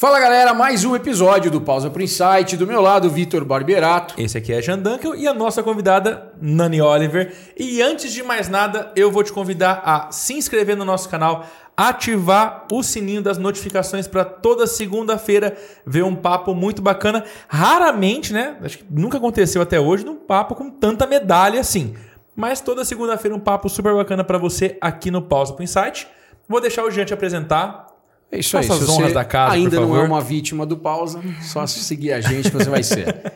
Fala galera, mais um episódio do Pausa Pro Insight. Do meu lado, Vitor Barberato. Esse aqui é Jean Dunkel e a nossa convidada, Nani Oliver. E antes de mais nada, eu vou te convidar a se inscrever no nosso canal, ativar o sininho das notificações para toda segunda-feira ver um papo muito bacana. Raramente, né? Acho que nunca aconteceu até hoje num papo com tanta medalha assim. Mas toda segunda-feira um papo super bacana para você aqui no Pausa Pro Insight. Vou deixar o Jean te apresentar. É isso aí. Se as honras da casa, ainda por não é favor. uma vítima do pausa, só se seguir a gente que você vai ser.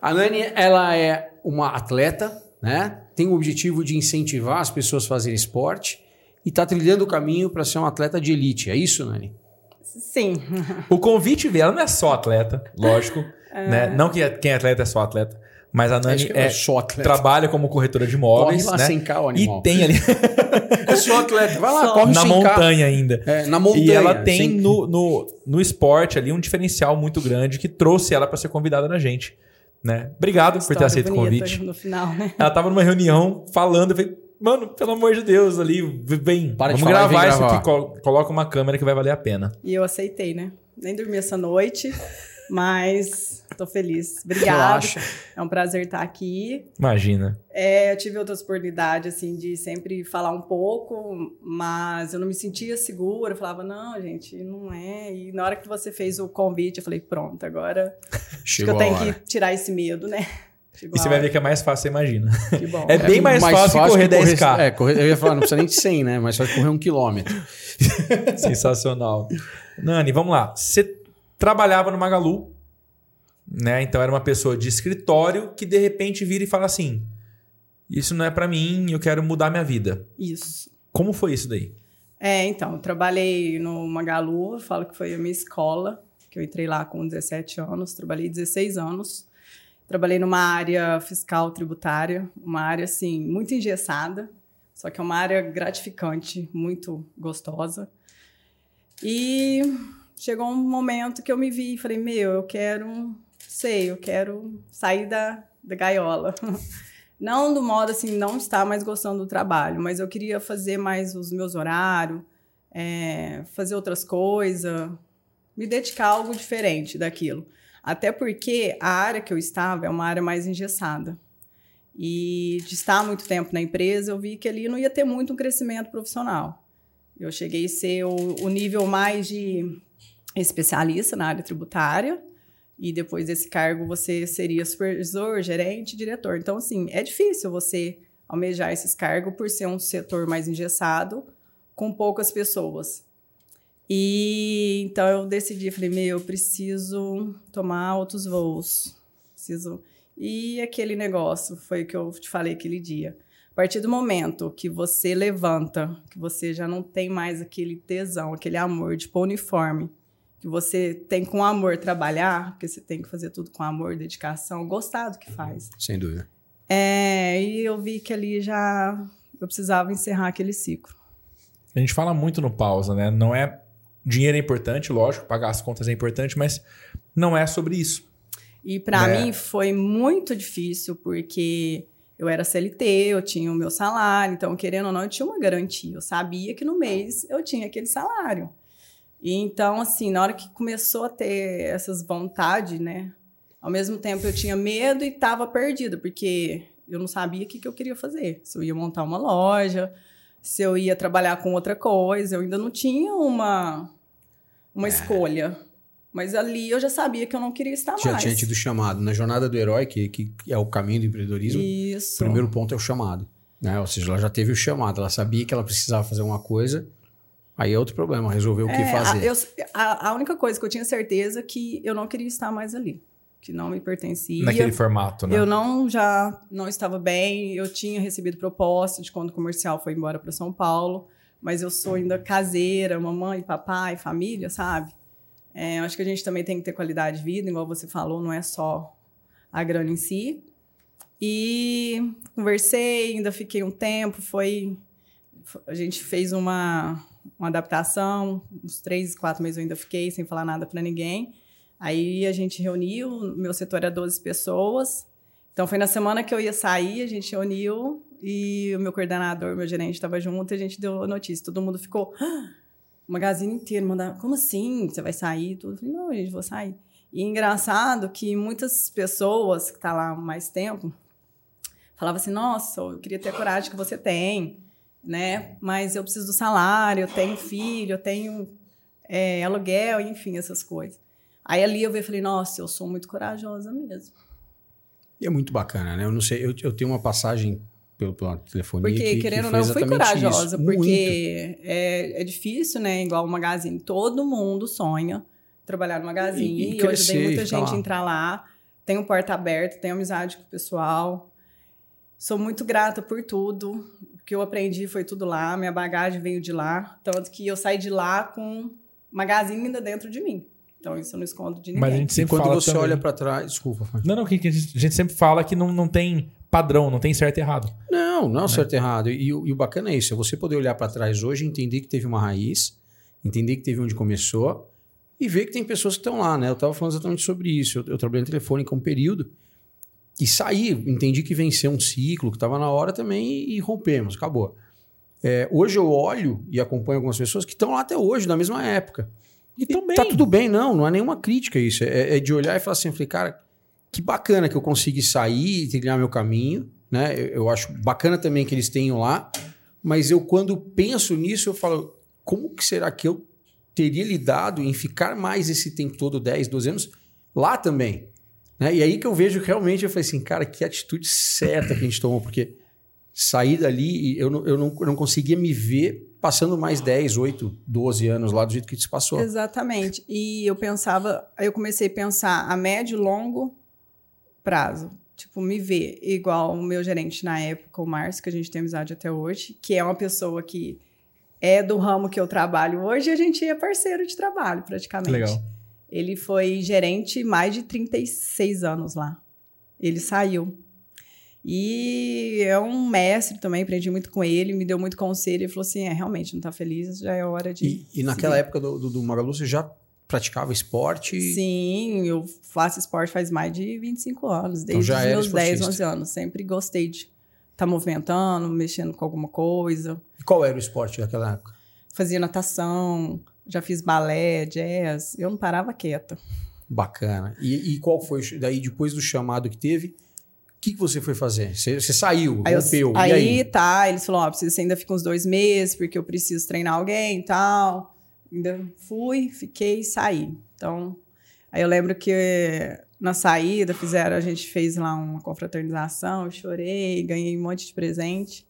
A Nani, ela é uma atleta, né? Tem o objetivo de incentivar as pessoas a fazerem esporte e está trilhando o caminho para ser uma atleta de elite. É isso, Nani? Sim. O convite veio, ela não é só atleta, lógico. Né? Não que quem é atleta é só atleta. Mas a Nani é, é trabalha como corretora de imóveis. Corre lá né? 100K o animal. E tem ali É só atleta. Vai lá, Só. corre na 100K. montanha ainda. É, na montanha. E ela tem Sem- no, no, no esporte ali um diferencial muito grande que trouxe ela para ser convidada na gente. Né? Obrigado por ter aceito o convite. No final, né? Ela tava numa reunião falando, eu falei, mano, pelo amor de Deus, ali, vem, Para de vamos falar vem gravar isso gravar. aqui, col- coloca uma câmera que vai valer a pena. E eu aceitei, né? Nem dormi essa noite, mas tô feliz. Obrigada. Relaxa. É um prazer estar aqui. Imagina. É, eu tive outras oportunidades, assim, de sempre falar um pouco, mas eu não me sentia segura. Eu falava, não, gente, não é. E na hora que você fez o convite, eu falei, pronto, agora acho que Chegou eu tenho que tirar esse medo, né? Chegou E você vai ver que é mais fácil, você imagina. Que bom. É bem mais fácil que correr 10K. É, correr, eu ia falar, não precisa nem de 100, né? Mas só correr um quilômetro. Sensacional. Nani, vamos lá. Você trabalhava no Magalu, né? Então era uma pessoa de escritório que de repente vira e fala assim: Isso não é pra mim, eu quero mudar minha vida. Isso. Como foi isso daí? É, então, eu trabalhei no Magalu, eu falo que foi a minha escola, que eu entrei lá com 17 anos, trabalhei 16 anos. Trabalhei numa área fiscal tributária, uma área assim muito engessada, só que é uma área gratificante, muito gostosa. E chegou um momento que eu me vi e falei: "Meu, eu quero, sei, eu quero sair da, da gaiola". Não do modo assim, não estar mais gostando do trabalho, mas eu queria fazer mais os meus horários, é, fazer outras coisas, me dedicar a algo diferente daquilo. Até porque a área que eu estava é uma área mais engessada. E de estar muito tempo na empresa, eu vi que ali não ia ter muito um crescimento profissional. Eu cheguei a ser o, o nível mais de especialista na área tributária, e depois desse cargo você seria supervisor, gerente, diretor. Então, assim, é difícil você almejar esses cargos por ser um setor mais engessado, com poucas pessoas. E então eu decidi, falei, meu, eu preciso tomar outros voos. Preciso. E aquele negócio foi o que eu te falei aquele dia. A partir do momento que você levanta, que você já não tem mais aquele tesão, aquele amor de pôr uniforme, que você tem com amor trabalhar, porque você tem que fazer tudo com amor, dedicação, gostar do que faz. Sem dúvida. É, e eu vi que ali já eu precisava encerrar aquele ciclo. A gente fala muito no pausa, né? Não é. Dinheiro é importante, lógico, pagar as contas é importante, mas não é sobre isso. E para É. mim foi muito difícil, porque eu era CLT, eu tinha o meu salário, então, querendo ou não, eu tinha uma garantia. Eu sabia que no mês eu tinha aquele salário. E então, assim, na hora que começou a ter essas vontades, né? Ao mesmo tempo eu tinha medo e estava perdida, porque eu não sabia o que, que eu queria fazer. Se eu ia montar uma loja, se eu ia trabalhar com outra coisa, eu ainda não tinha uma, uma escolha. Mas ali eu já sabia que eu não queria estar Já mais. tinha tido chamado. Na jornada do herói, que, que é o caminho do empreendedorismo, o Isso. primeiro ponto é o chamado. Né? Ou seja, ela já teve o chamado, ela sabia que ela precisava fazer uma coisa, aí é outro problema, resolver o que É, fazer. A, eu- a- a única coisa que eu tinha certeza é que eu não queria estar mais ali. Que não me pertencia. Naquele formato, né? Eu não já não estava bem. Eu tinha recebido proposta de quando o comercial foi embora para São Paulo, mas eu sou ainda caseira, mamãe, papai, família, sabe? É, eu acho que a gente também tem que ter qualidade de vida, igual você falou, não é só a grana em si. E conversei, ainda fiquei um tempo, foi a gente fez uma, uma adaptação, uns três, quatro meses eu ainda fiquei sem falar nada para ninguém. Aí a gente reuniu, meu setor era 12 pessoas. Então foi na semana que eu ia sair, a gente reuniu e o meu coordenador, meu gerente estava junto e a gente deu a notícia. Todo mundo ficou. "Ah!" o magazine inteiro mandava, como assim? Você vai sair? Tudo. Eu falei, não, gente, vou sair. E engraçado que muitas pessoas que estão tá lá mais tempo falavam assim, nossa, eu queria ter a coragem que você tem, né? Mas eu preciso do salário, eu tenho filho, eu tenho é, aluguel, enfim, essas coisas. Aí ali eu e falei, nossa, eu sou muito corajosa mesmo. E é muito bacana, né? Eu não sei, eu, eu tenho uma passagem pelo, pelo telefone. Porque, que, querendo ou não, eu fui corajosa, isso. porque é, é difícil, né? Igual o Magazine, todo mundo sonha trabalhar no Magazine. E, e, e hoje tem muita gente lá. entrar lá. Tenho porta aberta, tenho amizade com o pessoal. Sou muito grata por tudo. O que eu aprendi foi tudo lá. Minha bagagem veio de lá. Tanto que eu saí de lá com Magazine ainda dentro de mim. Então, isso eu não escondo de ninguém. Mas a gente sempre quando fala você também... olha para trás. Desculpa. Não, não, que, que a gente sempre fala que não, não tem padrão, não tem certo e errado. Não, não é certo e errado. E, e, o bacana é isso: é você poder olhar para trás hoje, entender que teve uma raiz, entender que teve onde começou e ver que tem pessoas que estão lá, né? Eu estava falando exatamente sobre isso. Eu, eu trabalhei em telefônica um período e saí, entendi que venceu um ciclo, que estava na hora também e, e rompemos, acabou. É, hoje eu olho e acompanho algumas pessoas que estão lá até hoje, na mesma época. E, e tá tudo bem, não, não é nenhuma crítica isso. É, é de olhar e falar assim, eu falei, cara, que bacana que eu consegui sair e trilhar meu caminho, né? Eu, eu, acho bacana também que eles tenham lá, mas eu quando penso nisso, eu falo, como que será que eu teria lidado em ficar mais esse tempo todo, 10, 12 anos, lá também? Né? E aí que eu vejo que realmente, eu falei assim, cara, que atitude certa que a gente tomou, porque sair dali, eu não, eu não, eu não conseguia me ver passando mais 10, 8, 12 anos lá do jeito que se passou. Exatamente. E eu pensava, aí eu comecei a pensar a médio e longo prazo. Tipo, me ver igual o meu gerente na época, o Márcio, que a gente tem amizade até hoje, que é uma pessoa que é do ramo que eu trabalho hoje e a gente é parceiro de trabalho, praticamente. Legal. Ele foi gerente mais de 36 anos lá. Ele saiu. E é um mestre também, aprendi muito com ele, me deu muito conselho e falou assim: é, realmente, não está feliz, já é hora de. E, e naquela época do, do, do Magalu, você já praticava esporte? Sim, eu faço esporte faz mais de 25 anos, então desde então os meus esportista. 10, 11 anos. Sempre gostei de estar tá movimentando, mexendo com alguma coisa. E qual era o esporte daquela época? Fazia natação, já fiz balé, jazz, eu não parava quieta. Bacana. E, e qual foi, daí depois do chamado que teve, que, que você foi fazer? Você, você saiu, aí rompeu, eu, aí, aí? tá, eles falaram, ó, você ainda fica uns dois meses, porque eu preciso treinar alguém e tal. Ainda fui, fiquei saí. Então, aí eu lembro que na saída fizeram, a gente fez lá uma confraternização, eu chorei, ganhei um monte de presente.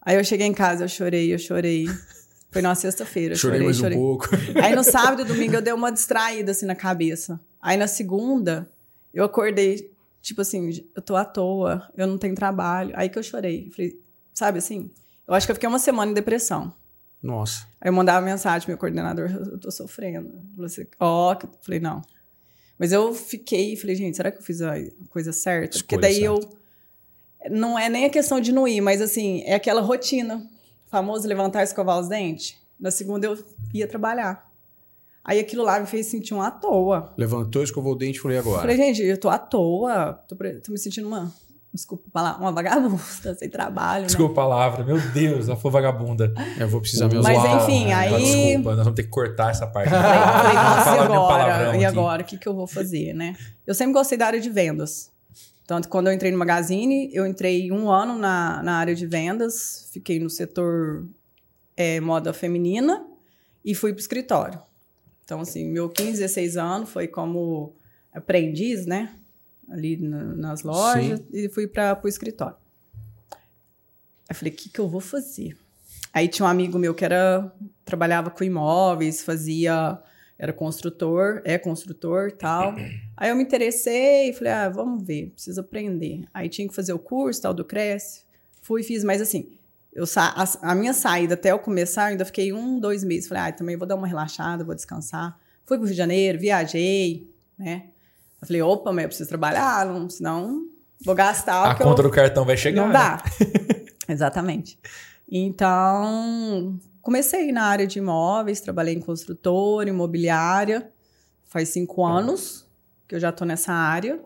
Aí eu cheguei em casa, eu chorei, eu chorei. Foi na sexta-feira. Chorei, chorei mais chorei. um pouco. Aí no sábado e domingo eu dei uma distraída assim na cabeça. Aí na segunda eu acordei Tipo assim, eu tô à toa, eu não tenho trabalho. Aí que eu chorei. Falei, sabe assim? Eu acho que eu fiquei uma semana em depressão. Nossa. Aí eu mandava mensagem pro meu coordenador, eu tô sofrendo. Assim, ó, oh. falei, não. Mas eu fiquei, falei, gente, será que eu fiz a coisa certa? Escolha Porque daí certa. eu. Não é nem a questão de não ir, mas assim, é aquela rotina. Famoso levantar e escovar os dentes. Na segunda eu ia trabalhar. Aí aquilo lá me fez sentir um à toa. Levantou, escovou o dente e falei agora. Falei, gente, eu tô à toa. Tô, tô me sentindo uma. Desculpa falar, uma vagabunda, sem trabalho. Desculpa né? a palavra, meu Deus, ela foi vagabunda. Eu vou precisar me Mas enfim, aí. Desculpa, nós vamos ter que cortar essa parte. Falei, falei nossa, e agora? E agora? O que, que eu vou fazer, né? Eu sempre gostei da área de vendas. Tanto quando eu entrei no Magazine, eu entrei um ano na, na área de vendas, fiquei no setor é, moda feminina e fui para o escritório. Então, assim, meu 15, 16 anos foi como aprendiz, né? Ali na, nas lojas Sim. e fui para o escritório. Aí falei, o que, que eu vou fazer? Aí tinha um amigo meu que era trabalhava com imóveis, fazia era construtor, é construtor tal. Aí eu me interessei e falei, ah, vamos ver, preciso aprender. Aí tinha que fazer o curso tal do Cresce. Fui fiz, mas assim, eu a, a, minha saída até eu começar, eu ainda fiquei um, dois meses. Falei, ah, também vou dar uma relaxada, vou descansar. Fui pro Rio de Janeiro, viajei, né? Eu falei, opa, mas eu preciso trabalhar, não, senão vou gastar. A conta eu... do cartão vai chegar. Não né? dá. Exatamente. Então, comecei na área de imóveis, trabalhei em construtora, imobiliária. Faz cinco anos que eu já estou nessa área.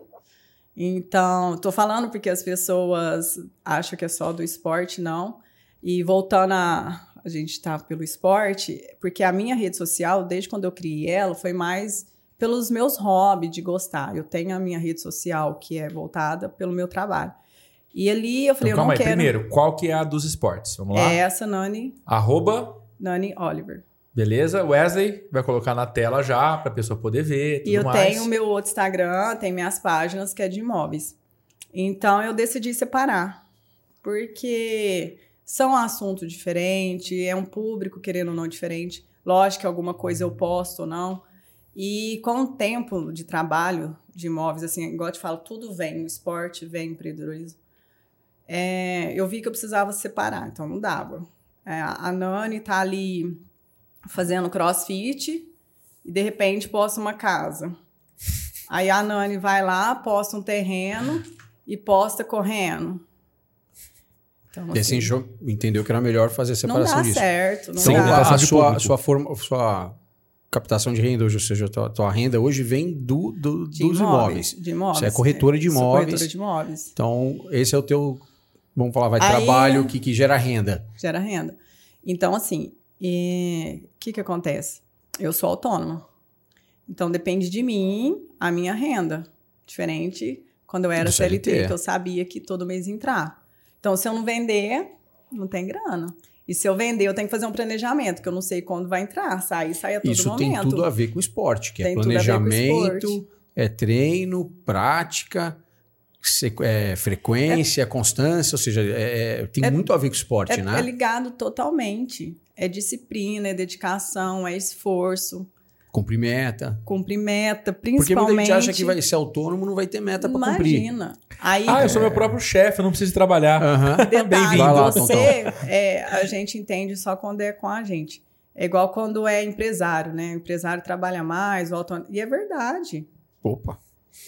Então, estou falando porque as pessoas acham que é só do esporte, não. E voltando a, a gente está pelo esporte, porque a minha rede social, desde quando eu criei ela, foi mais pelos meus hobbies de gostar. Eu tenho a minha rede social que é voltada pelo meu trabalho. E ali eu falei, Então, eu aí. não quero. Primeiro, qual que é a dos esportes? Vamos lá. é essa Nani, Arroba, Nani Oliver. beleza? Wesley vai colocar na tela já pra pessoa poder ver. E eu mais. tenho o meu outro Instagram, tem minhas páginas que é de imóveis. Então eu decidi separar, porque são assuntos diferentes, é um público querendo ou não diferente. Lógico que alguma coisa eu posto ou não. E com o tempo de trabalho de imóveis, assim, igual eu te falo, tudo vem, o esporte vem, empreendedorismo. É, eu vi que eu precisava separar, então não dava. É, a Nani tá ali fazendo crossfit e de repente posta uma casa. Aí a Nani vai lá, posta um terreno e posta correndo. Então, E assim, jo- entendeu que era melhor fazer a não separação dá disso. certo. Não Então, Sem dá. limitação a, sua, sua, forma, sua captação de renda hoje, ou seja, a tua, tua renda hoje vem do, do- dos imóveis. De imóveis. Você é corretora de Sou imóveis. corretora de imóveis. Então, esse é o teu, vamos falar, vai Aí- trabalho que, que gera renda. Gera renda. Então, assim, o que, que acontece? Eu sou autônoma. Então, depende de mim a minha renda. Diferente quando eu era CLT, CLT. que eu sabia que todo mês ia entrar. Então, se eu não vender, não tem grana. E se eu vender, eu tenho que fazer um planejamento, que eu não sei quando vai entrar. Sai, sai a todo Isso momento. tem tudo a ver com o esporte, que Tem é com o planejamento, é treino, prática, é, frequência, constância, ou seja, é- é- tem É- muito a ver com esporte, É, né? é ligado totalmente. É disciplina, é dedicação, é esforço, Cumprir meta. cumprir meta, Porque muita principalmente. gente acha que vai ser autônomo, não vai ter meta para cumprir. Imagina. Aí, Ah, eu sou meu próprio chefe, eu não preciso trabalhar. Aham. detalhe, lá, você, é, a gente entende só quando é com a gente. É igual quando é empresário, né? O empresário trabalha mais, o autônomo. E é verdade. Opa.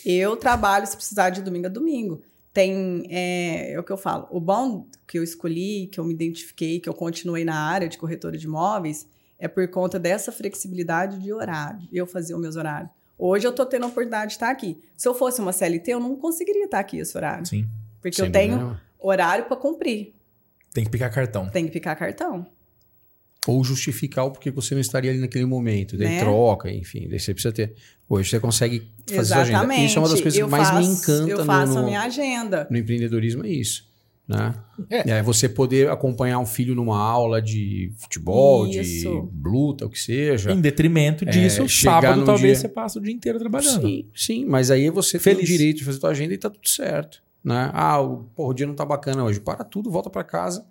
Eu trabalho se precisar de domingo a domingo. Tem, é, é o que eu falo, o bom que eu escolhi, que eu me identifiquei, que eu continuei na área de corretora de imóveis, é por conta dessa flexibilidade de horário. Eu fazia os meus horários. Hoje eu tô tendo a oportunidade de estar aqui. Se eu fosse uma CLT, eu não conseguiria estar aqui esse horário. Sim. Porque Sem eu tenho nenhuma. horário para cumprir. Tem que picar cartão. Tem que picar cartão. Ou justificar o porquê você não estaria ali naquele momento. Daí Né? troca, enfim. Daí você precisa ter. Hoje você consegue fazer sua agenda. Exatamente. Isso é uma das coisas eu que mais faço, me encanta Eu no- faço no, a minha agenda. no empreendedorismo, é isso. Né? É. É. você poder acompanhar um filho numa aula de futebol, de Isso. luta, o que seja. Em detrimento disso, É, sábado no talvez dia- você passa o dia inteiro trabalhando. Sim, sim, mas aí você Feliz. tem o direito de fazer tua agenda e tá tudo certo. Né? Ah, o, porra, o dia não tá bacana hoje. Para tudo, volta para casa.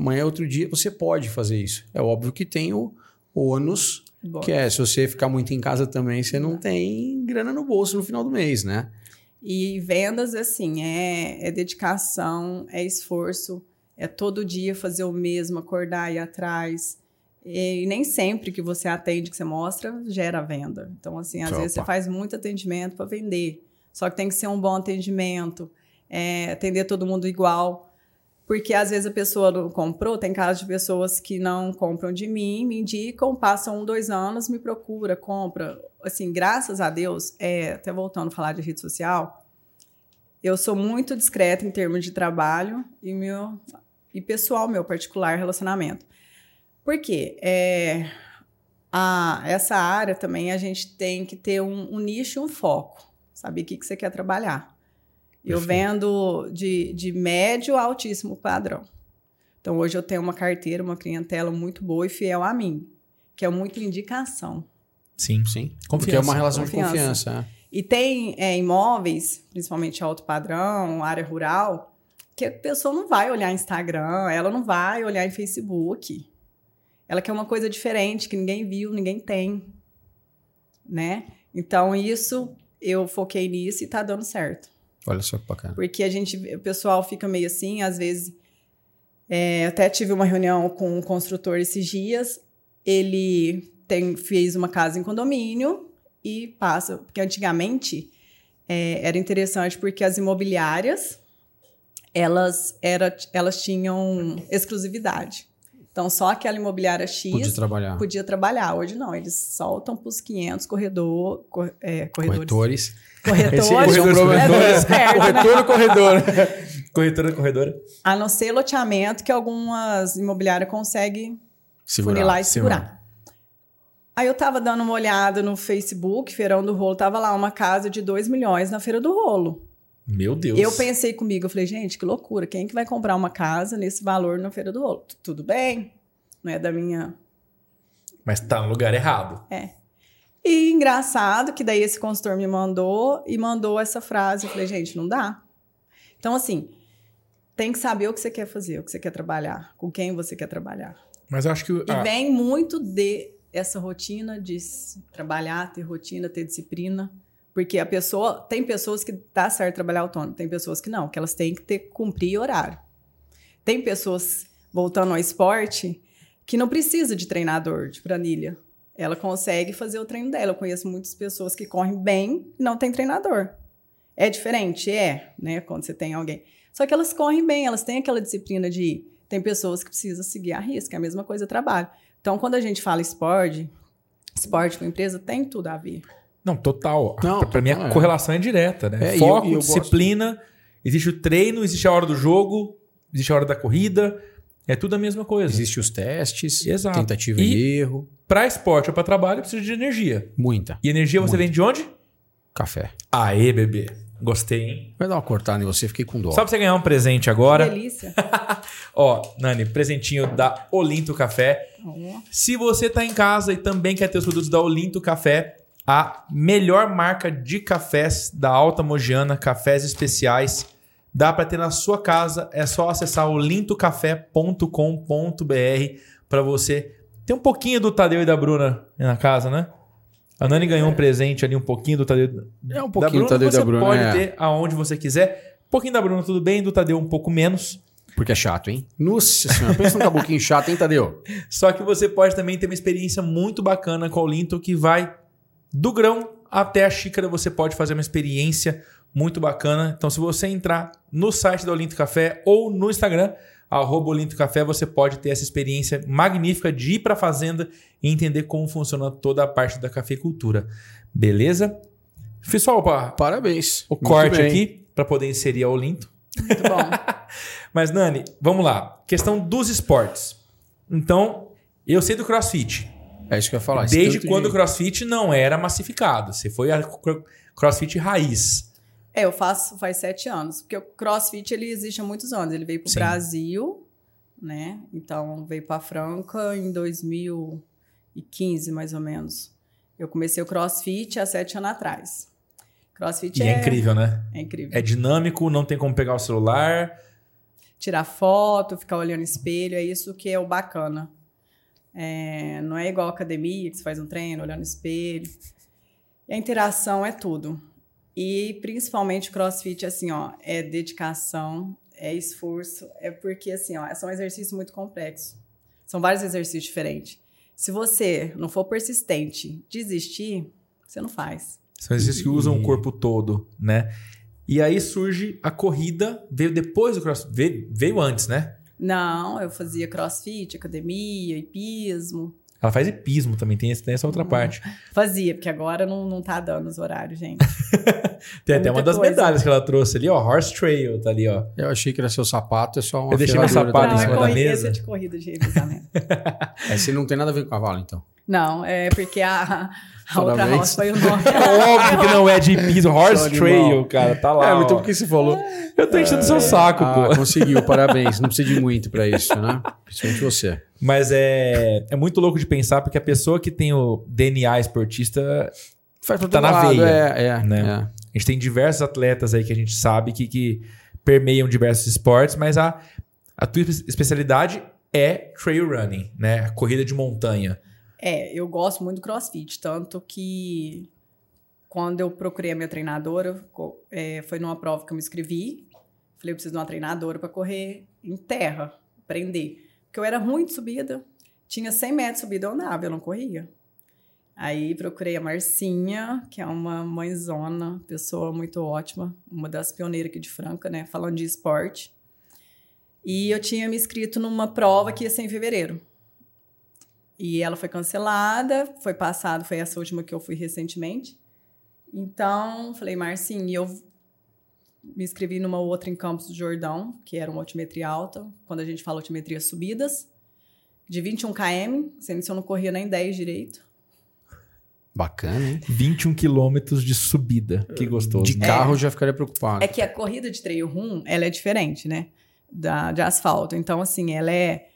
Amanhã é outro dia. Você pode fazer isso. É óbvio que tem o ônus, que é se você ficar muito em casa também, você não tem grana no bolso no final do mês, né? E vendas, assim, é, é dedicação, é esforço, é todo dia fazer o mesmo, acordar e ir atrás. E nem sempre que você atende, que você mostra, gera venda. Então, assim, às Opa. vezes você faz muito atendimento para vender. Só que tem que ser um bom atendimento, é, atender todo mundo igual. Porque às vezes a pessoa não comprou, tem casos de pessoas que não compram de mim, me indicam, passam um, dois anos, me procura, compra. Assim, graças a Deus, é, até voltando a falar de rede social, eu sou muito discreta em termos de trabalho e, meu, e pessoal, meu particular relacionamento. Por quê? É, a, essa área também a gente tem que ter um, um nicho e um foco. Saber o que, que você quer trabalhar. Eu Perfeito. vendo de, de médio a altíssimo padrão. Então, hoje eu tenho uma carteira, uma clientela muito boa e fiel a mim, que é muita indicação. Sim. Sim. Confiança. Porque é uma relação de Confiança. confiança. é. E tem é, imóveis, principalmente alto padrão, área rural, que a pessoa não vai olhar Instagram, ela não vai olhar em Facebook. Ela quer uma coisa diferente, que ninguém viu, ninguém tem. Né? Então, isso, eu foquei nisso e tá dando certo. Olha só que bacana. Porque a gente, o pessoal fica meio assim, às vezes. é, até tive uma reunião com um construtor esses dias. Ele tem, fez uma casa em condomínio e passa. Porque antigamente é, era interessante porque as imobiliárias elas, era, elas tinham exclusividade. Então, só aquela imobiliária X Podia trabalhar. podia trabalhar. Hoje não, eles soltam para os 500 corredor, cor- é, corredores. Corretores. Corretores. É. É esperto, né? Corretor ou corredor? corretora, corredora. A não ser loteamento que algumas imobiliárias conseguem Segurar, funilar e segurar. segurar. Aí eu tava dando uma olhada no Facebook, Feirão do Rolo, tava lá uma casa de 2 milhões na Feira do Rolo. Meu Deus. Eu pensei comigo, eu falei, gente, que loucura, quem que vai comprar uma casa nesse valor na Feira do? Tu- Tudo bem, não é da minha... Mas tá no lugar errado. E engraçado que daí esse consultor me mandou e mandou essa frase, eu falei, gente, não dá. Então, assim, tem que saber o que você quer fazer, o que você quer trabalhar, com quem você quer trabalhar. Mas eu acho que. E ah, vem muito de essa rotina de trabalhar, ter rotina, ter disciplina. Porque a pessoa. Tem pessoas que dá certo trabalhar autônomo, tem pessoas que não, que elas têm que ter, cumprir horário. Tem pessoas, voltando ao esporte, que não precisa de treinador, de planilha. Ela consegue fazer o treino dela. Eu conheço muitas pessoas que correm bem e não tem treinador. É diferente? É, né? Quando você tem alguém. Só que elas correm bem, elas têm aquela disciplina de ir. Tem pessoas que precisam seguir a risca, é a mesma coisa trabalho. Então, quando a gente fala esporte, esporte com empresa, tem tudo a ver. Não, total. Não, pra, pra mim a é. correlação é direta, né? É, Foco, eu- eu gosto- disciplina, existe o treino, existe a hora do jogo, existe a hora da corrida. É tudo a mesma coisa. Existem os testes, Exato. tentativa E- e erro, Pra esporte ou pra trabalho, precisa de energia. muita. E energia você Muito. vem de onde? Café. Aê, bebê. Gostei, hein? Vai dar uma cortada em você, fiquei com dó. Só pra você ganhar um presente agora. Delícia. Ó, Nani, presentinho da Olinto Café. Se você está em casa e também quer ter os produtos da Olinto Café, a melhor marca de cafés da Alta Mogiana, cafés especiais, dá para ter na sua casa. É só acessar olintocafé.com.br para você ter um pouquinho do Tadeu e da Bruna na casa, né? A Nani ganhou um presente ali, um pouquinho do Tadeu É um da pouquinho Bruna. do Tadeu e você da Bruna, pode é. ter aonde você quiser. Um pouquinho da Bruna tudo bem, do Tadeu um pouco menos. Porque é chato, hein? Nossa senhora, pensa num cabuquinho chato, hein, Tadeu? Só que você pode também ter uma experiência muito bacana com o Linto que vai do grão até a xícara. Você pode fazer uma experiência muito bacana. Então, se você entrar no site da Olinto Café ou no Instagram, arroba Olinto Café, você pode ter essa experiência magnífica de ir para a fazenda e entender como funciona toda a parte da cafeicultura. Beleza? Fiz só opa, Parabéns. o corte aqui para poder inserir a Olinto. Muito bom. Mas, Nani, vamos lá. Questão dos esportes. Então, eu sei do crossfit. É isso que eu ia falar. Desde tanto quando o de- crossfit não era massificado. Você foi a cro- crossfit raiz. É, eu faço faz sete anos, porque o CrossFit ele existe há muitos anos. Ele veio para o. Brasil, né? Então veio para Franca em 2015, mais ou menos. Eu comecei o CrossFit há sete anos atrás. CrossFit E é, incrível, né? É incrível. É dinâmico, não tem como pegar o celular. Tirar foto, ficar olhando espelho, é isso que é o bacana. É, não é igual academia, que você faz um treino, olhando espelho. E a interação é tudo. E principalmente crossfit, assim, ó, é dedicação, é esforço, é porque, assim, ó, são exercícios muito complexos. São vários exercícios diferentes. Se você não for persistente, desistir, você não faz. São exercícios que usam o corpo todo, né? E aí surge a corrida, veio depois do crossfit, veio, veio antes, né? Não, eu fazia crossfit, academia, hipismo. Ela faz hipismo também, tem, esse- tem essa outra parte. Fazia, porque agora não, não tá dando os horários, gente. Tem É até uma das coisa. medalhas que ela trouxe ali, ó. Horse Trail, tá ali, ó. Eu achei que era seu sapato, é só uma Eu deixei meu sapato da- em cima é da corrida, mesa. esse é de corrida de revezamento. É, você não tem nada a ver com cavalo, então. não, é porque a, a outra Parabéns. roça foi o nome. É óbvio que não é de hipismo, Horse Trail, cara, tá lá. é, ó. então por que você falou? Eu tô enchendo seu saco, Ah, pô. conseguiu, parabéns. Não precisa de muito pra isso, né? Principalmente você. Mas é, é muito louco de pensar, porque a pessoa que tem o DNA esportista. Faz Tá na lado, veia, É, é, né? é. A gente tem diversos atletas aí que a gente sabe que, que permeiam diversos esportes, mas a, a tua espe- especialidade é trail running, né? Corrida de montanha. É, eu gosto muito do crossfit, tanto que quando eu procurei a minha treinadora, é, foi numa prova que eu me inscrevi. Falei, eu preciso de uma treinadora para correr em terra, aprender. Porque eu era ruim de subida, tinha 100 metros de subida, eu andava, eu não corria. Aí procurei a Marcinha, que é uma mãezona, pessoa muito ótima, uma das pioneiras aqui de Franca, né, falando de esporte. E eu tinha me inscrito numa prova que ia ser em fevereiro. E ela foi cancelada, foi passado, foi essa última que eu fui recentemente. Então, falei, Marcinho, e eu me inscrevi numa outra em Campos do Jordão, que era uma altimetria alta. Quando a gente fala altimetria subidas, de 21 km, sendo que eu não corria nem 10 direito. Bacana, hein? 21 quilômetros de subida. Que gostoso. De né? carro eu já ficaria preocupado. É que a corrida de trail run, ela é diferente, né? Da, de asfalto. Então, assim, ela é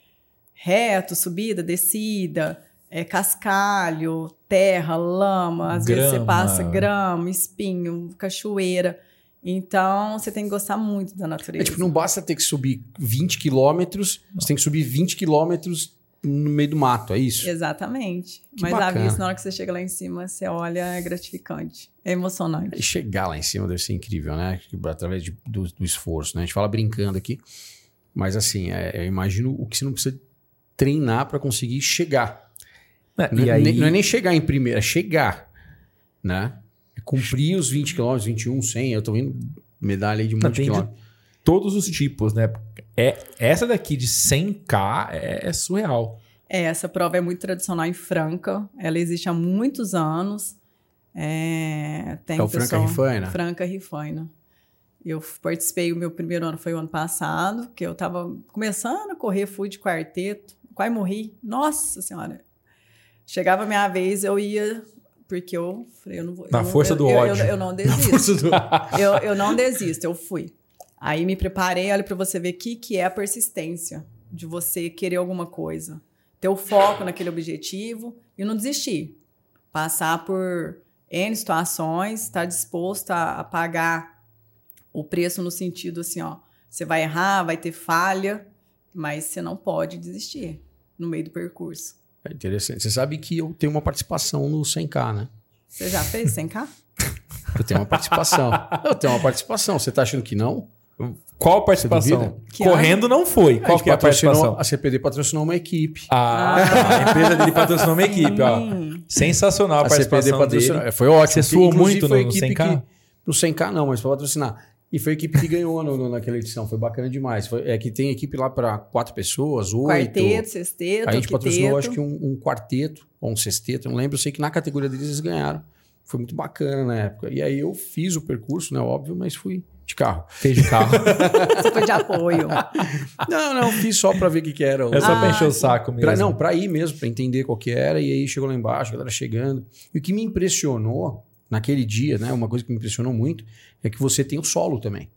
reto, subida, descida, é cascalho, terra, lama. Às vezes você Grama. passa grama, espinho, cachoeira. Então, você tem que gostar muito da natureza. É tipo, não basta ter que subir 20 quilômetros, você tem que subir 20 quilômetros no meio do mato, é isso? Exatamente. Que Mas a bacana. vista, na hora que você chega lá em cima, você olha, é gratificante. É emocionante. E chegar lá em cima deve ser incrível, né? Através de- do, do esforço, né? A gente fala brincando aqui, mas assim, é, eu imagino o que você não precisa treinar para conseguir chegar. É, Não, e é- aí, nem- não é nem chegar em primeira, é chegar, né? É cumprir os 20 quilômetros, 21, 100, eu tô vendo medalha aí de um Não, monte de quilômetros. todos os tipos, né? É, essa daqui de 100k é, é surreal. É, essa prova é muito tradicional em Franca. Ela existe há muitos anos. É, tem É o Franca Rifaina? Franca Rifaina. Eu participei, o meu primeiro ano foi o ano passado, que eu estava começando a correr, fui de quarteto, quase morri. Nossa Senhora! Chegava a minha vez, eu ia, porque eu falei, eu não vou. Na eu força do eu- ódio. Eu, eu não desisto. eu, eu não desisto, eu fui. Aí me preparei, olha para você ver o que, que é a persistência de você querer alguma coisa. Ter o foco naquele objetivo e não desistir. Passar por N situações, estar disposto a, a pagar o preço no sentido assim, ó, você vai errar, vai ter falha, mas você não pode desistir no meio do percurso. É interessante. Você sabe que eu tenho uma participação no 100K, né? Você já fez 100k? Eu tenho uma participação. eu tenho uma participação. Você tá achando que não? Qual a participação? Correndo não foi. Qual que é a patrocinou- participação? a CPD patrocinou uma equipe. Ah, a empresa dele patrocinou uma equipe, ó. Sensacional a, A CPD participação patrocinou. dele. Foi ótimo. Você suou muito no equipe 100K? Que, no 100K não, mas para patrocinar. E foi a equipe que ganhou no- no- naquela edição. Foi bacana demais. Foi- é que tem equipe lá para quatro pessoas, oito. Quarteto, sexteto, a gente patrocinou, acho que um, um quarteto ou um sexteto, não lembro. Eu sei que na categoria deles eles ganharam. Foi muito bacana na época. E aí eu fiz o percurso, né? Óbvio, mas fui de carro. Fez de carro. Você foi de apoio. Não, não, fiz só para ver o que, que era. o- É só Ah, pra encher o sim. saco mesmo. Pra, não, pra ir mesmo, pra entender qual que era. E aí chegou lá embaixo, a galera chegando. E o que me impressionou naquele dia, né? Uma coisa que me impressionou muito é que você tem o solo também.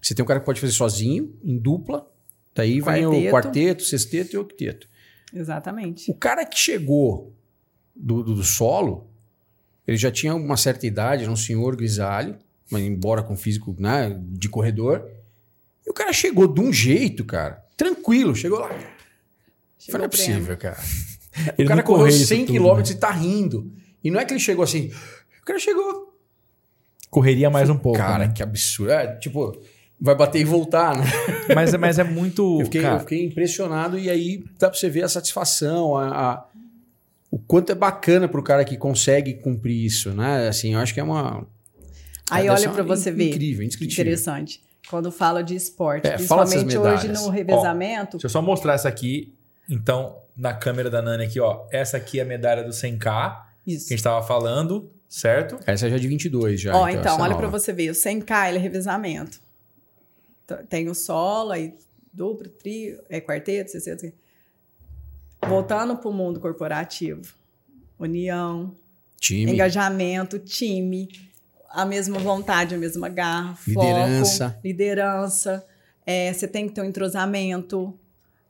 Você tem um cara que pode fazer sozinho, em dupla. Daí vai o Quarteto. quarteto, sexteto e octeto. Exatamente. O cara que chegou do, do, do solo, ele já tinha uma certa idade, era um senhor grisalho, mas embora com físico né, de corredor. E o cara chegou de um jeito, cara, tranquilo, chegou lá. Chegou Falei, não é possível, cara. Ele o cara correu correu isso 100 tudo, km né? e tá rindo. E não é que ele chegou assim. O cara chegou. Correria mais um pouco. cara, né? que absurdo. É, tipo, vai bater e voltar, né? Mas, é- mas é muito. Eu fiquei, eu fiquei impressionado e aí dá pra você ver a satisfação, a, a- o quanto é bacana pro cara que consegue cumprir isso, né? Assim, eu acho que é uma. Aí olha para você in- ver. Incrível, indescritível. Interessante. Quando fala de esporte, É, principalmente hoje no revezamento, Deixa eu só mostrar essa aqui. Então, na câmera da Nani aqui, ó. Essa aqui é a medalha do 100K, isso. que a gente tava falando, certo? Essa já é de 22 já. Ó, então, essa olha para você ver, o 100K ele é revezamento. Tem o solo, aí duplo, trio, é quarteto, sexteto. Voltando para o mundo corporativo. União, Time, engajamento, time, a mesma vontade, a mesma garra, Liderança. foco, liderança. É, você tem que ter um entrosamento,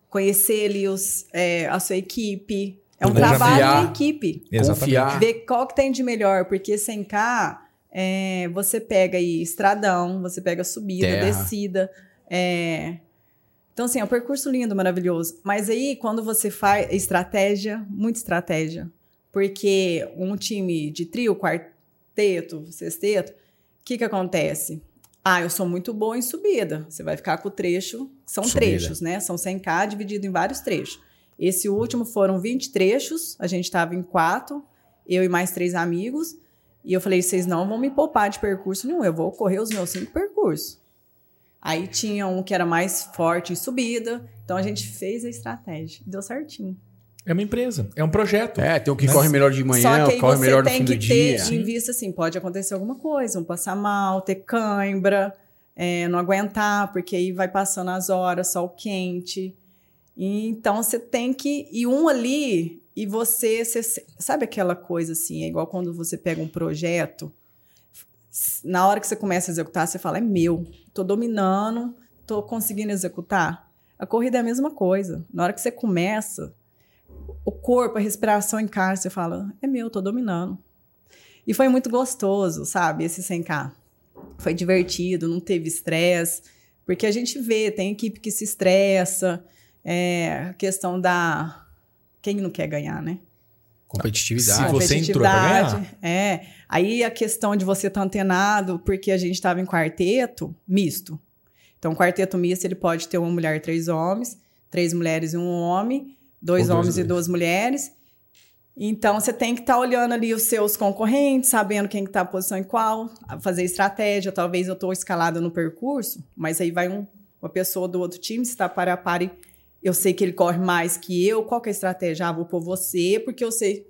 conhecer ali os, é, a sua equipe. É um trabalho em equipe. confiar. Ver qual que tem de melhor, porque 100K, é, você pega aí estradão, você pega subida, Terra. descida. é. Então, assim, é um percurso lindo, maravilhoso. Mas aí, quando você faz estratégia, muita estratégia. Porque um time de trio, quarteto, sexteto, o que que acontece? Ah, eu sou muito boa em subida. Você vai ficar com o trecho, são Subida. trechos, né? São 100K dividido em vários trechos. Esse último foram 20 trechos, a gente estava em quatro, eu e mais três amigos. E eu falei, vocês não vão me poupar de percurso nenhum, eu vou correr os meus cinco percursos. Aí tinha um que era mais forte em subida, então a gente fez a estratégia. Deu certinho. É uma empresa, é um projeto. É, tem o que Né? corre melhor de manhã, Só o que que aí corre você melhor no tem fim que do ter dia. em vista assim, pode acontecer alguma coisa, um passar mal, ter cãibra, é, não aguentar, porque aí vai passando as horas, sol quente. E, então você tem que. E um ali, e você, você. Sabe aquela coisa assim? É igual quando você pega um projeto. Na hora que você começa a executar, você fala: é meu, tô dominando, tô conseguindo executar. A corrida é a mesma coisa. Na hora que você começa, o corpo, a respiração em cara, você fala: é meu, tô dominando. E foi muito gostoso, sabe? Esse 100K. Foi divertido, não teve estresse. Porque a gente vê, tem equipe que se estressa, é, a questão da. Quem não quer ganhar, né? Competitividade. Se você entrou pra ganhar. É. Aí a questão de você estar tá antenado, porque a gente estava em quarteto misto. Então, quarteto misto, ele pode ter uma mulher e três homens, três mulheres e um homem, dois Ou dois homens e dois. duas mulheres. Então, você tem que estar olhando ali os seus concorrentes, sabendo quem está posição em qual, fazer estratégia. Talvez eu estou escalada no percurso, mas aí vai um- uma pessoa do outro time, se está para a para e eu sei que ele corre mais que eu, qual que é a estratégia? Ah, vou por você, porque eu sei.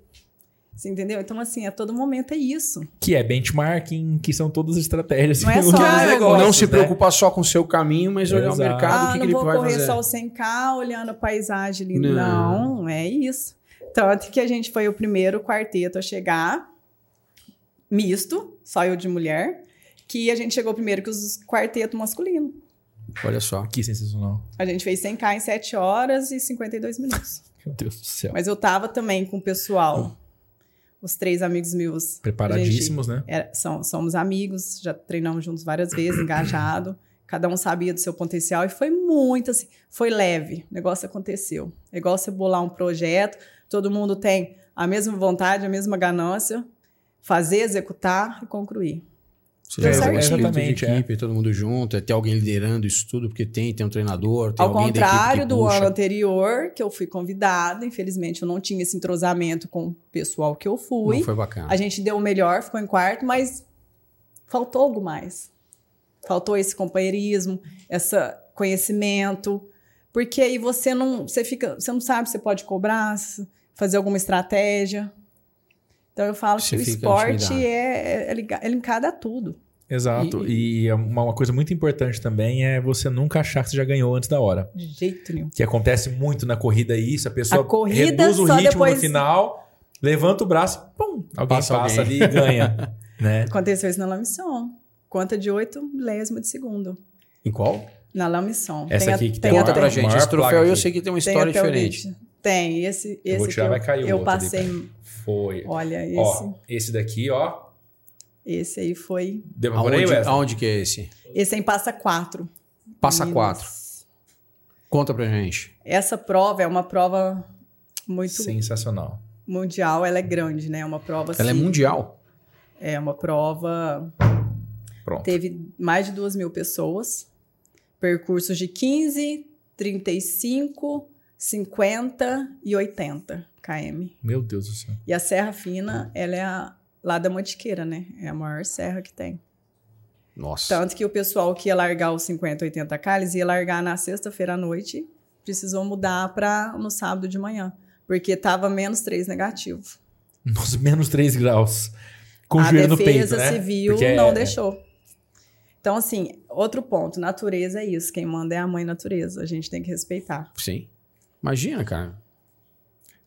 Você entendeu? Então, assim, a todo momento é isso. Que é benchmarking, que são todas as estratégias. Não é que só- Ah, negócios, não se né? preocupar só com o seu caminho, mas olhar o Exato. mercado, o ah, que, que não ele vou vai correr fazer. só o 100K olhando a paisagem ali. Não. Não. é isso. Tanto que a gente foi o primeiro quarteto a chegar, misto, só eu de mulher, que a gente chegou primeiro que os quarteto masculino. Olha só. Que sensacional. A gente fez 100K em 7 horas e 52 minutos. Meu Deus do céu. Mas eu tava também com o pessoal, os três amigos meus. Preparadíssimos, né? Era- são, somos amigos, já treinamos juntos várias vezes, engajado. Cada um sabia do seu potencial e foi muito assim, foi leve. O negócio aconteceu. É igual você bolar um projeto, todo mundo tem a mesma vontade, a mesma ganância, fazer, executar e concluir. Um espírito Exatamente, de é. equipe, todo mundo junto, é ter alguém liderando isso tudo, porque tem, tem um treinador, tem Ao alguém contrário do puxa. ano anterior, que eu fui convidada, infelizmente eu não tinha esse entrosamento com o pessoal que eu fui. Não foi bacana. A gente deu o melhor, ficou em quarto, mas faltou algo mais. Faltou esse companheirismo, esse conhecimento, porque aí você não, você fica, você não sabe se você pode cobrar, fazer alguma estratégia. Então eu falo Você que o esporte é, é, é linkado a tudo. Exato. E, uma, uma coisa muito importante também é você nunca achar que você já ganhou antes da hora. De jeito nenhum. Que acontece muito na corrida isso, a pessoa A corrida reduz o ritmo depois- no final, levanta o braço, pum, alguém Passa passa, alguém. ali e ganha. né? Aconteceu isso na Lamisson. Conta de 8 milésimo de segundo. Em qual? Na Lamisson. Essa aqui que tem Conta a- pra gente. Esse troféu eu sei que tem uma Tem história até o diferente. vídeo. Tem. Esse, esse Eu vou tirar, que vai cair o eu outro ali, passei. pera. Foi. olha, esse, Ó, esse daqui, ó. Esse aí foi. Demorei, Aonde, aonde que é esse? Esse aí passa 4. Passa quatro. Conta pra gente. Essa prova é uma prova muito Sensacional. mundial, ela é grande, né? É uma prova Ela é assim, mundial. É uma prova. Pronto. Teve mais de duas mil pessoas. Percursos de 15, 35, 50 e 80 km. Meu Deus do céu. E a Serra Fina, ela é a, lá da Mantiqueira, né? É a maior serra que tem. Nossa. Tanto que o pessoal que ia largar os 50, 80K, eles ia largar na sexta-feira à noite, precisou mudar para no sábado de manhã, porque tava menos 3 negativo. Nos menos 3 graus. Com o a joelho no peito, defesa né? civil Porque é- não deixou. Então, assim, outro ponto, natureza é isso. Quem manda é a mãe natureza. A gente tem que respeitar. Sim. Imagina, cara.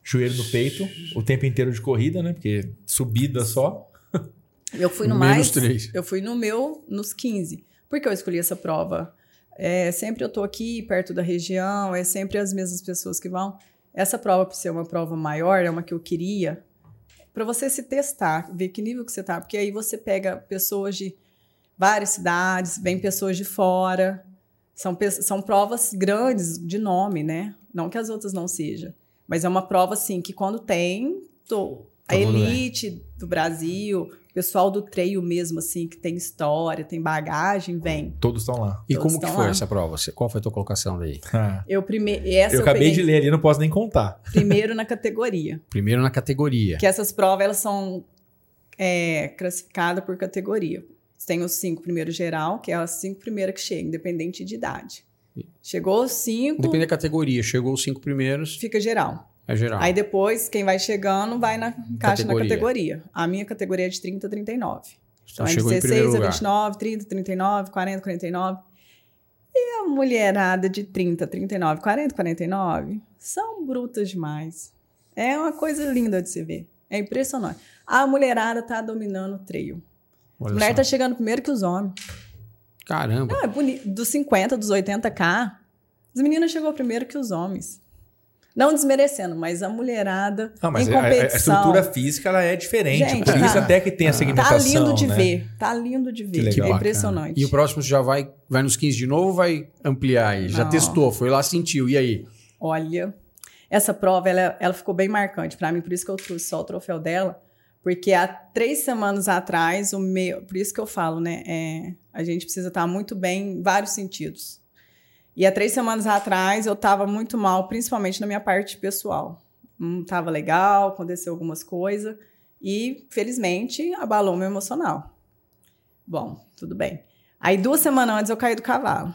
Joelho no peito, o tempo inteiro de corrida, né? Porque subida só. Eu fui no mais. três. Eu fui no meu nos 15. Por que eu escolhi essa prova? É, sempre eu tô aqui perto da região, é sempre as mesmas pessoas que vão. Essa prova, por ser uma prova maior, é uma que eu queria, para você se testar, ver que nível que você tá, porque aí você pega pessoas de várias cidades, vem pessoas de fora. São, são provas grandes de nome, né? Não que as outras não sejam. Mas é uma prova, assim, que quando tem, tô- a Todo mundo vem. elite do Brasil, o pessoal do treio mesmo, assim, que tem história, tem bagagem, vem. Todos estão lá. E Todos como que foi lá. essa prova? Você- Qual foi a tua colocação daí? Eu, prime... essa eu eu, acabei de ler ali, não posso nem contar. primeiro na categoria. Primeiro na categoria. Que essas provas, elas são é, classificadas por categoria. Tem os cinco primeiros geral, que é as cinco primeiras que chegam, independente de idade. Chegou os cinco, Depende da categoria. Chegou os cinco primeiros, fica geral. é geral. Aí depois, quem vai chegando, vai na encaixa Categoria. na categoria. A minha categoria é de 30 a 39. Então, Então é primeiro 16 a lugar. 29, 30, 39, 40, 49. E a mulherada de 30, 39, 40, 49 são brutas demais. É uma coisa linda de se ver. É impressionante. A mulherada tá dominando o trail. A Olha mulher só. tá chegando primeiro que os homens. Caramba. Não, é bonito. Dos 50, dos 80k, as meninas chegou primeiro que os homens. Não desmerecendo, mas a mulherada Não, mas em a- a, a competição. estrutura física ela é diferente. Gente, por isso tá- até que tem a Tá segmentação. lindo de né? ver. Tá lindo de ver. legal. é impressionante. E o próximo já vai, vai nos 15 de novo ou vai ampliar aí? Já Não. testou, foi lá, sentiu. E aí? Olha, essa prova ela, ela ficou bem marcante para mim, por isso que eu trouxe só o troféu dela, porque há três semanas atrás, o meu, por isso que eu falo, né? é, a gente precisa estar muito bem em vários sentidos. E há três semanas atrás eu estava muito mal, principalmente na minha parte pessoal. Não estava legal, aconteceu algumas coisas e, felizmente, abalou meu emocional. Bom, tudo bem. Aí, duas semanas antes, eu caí do cavalo.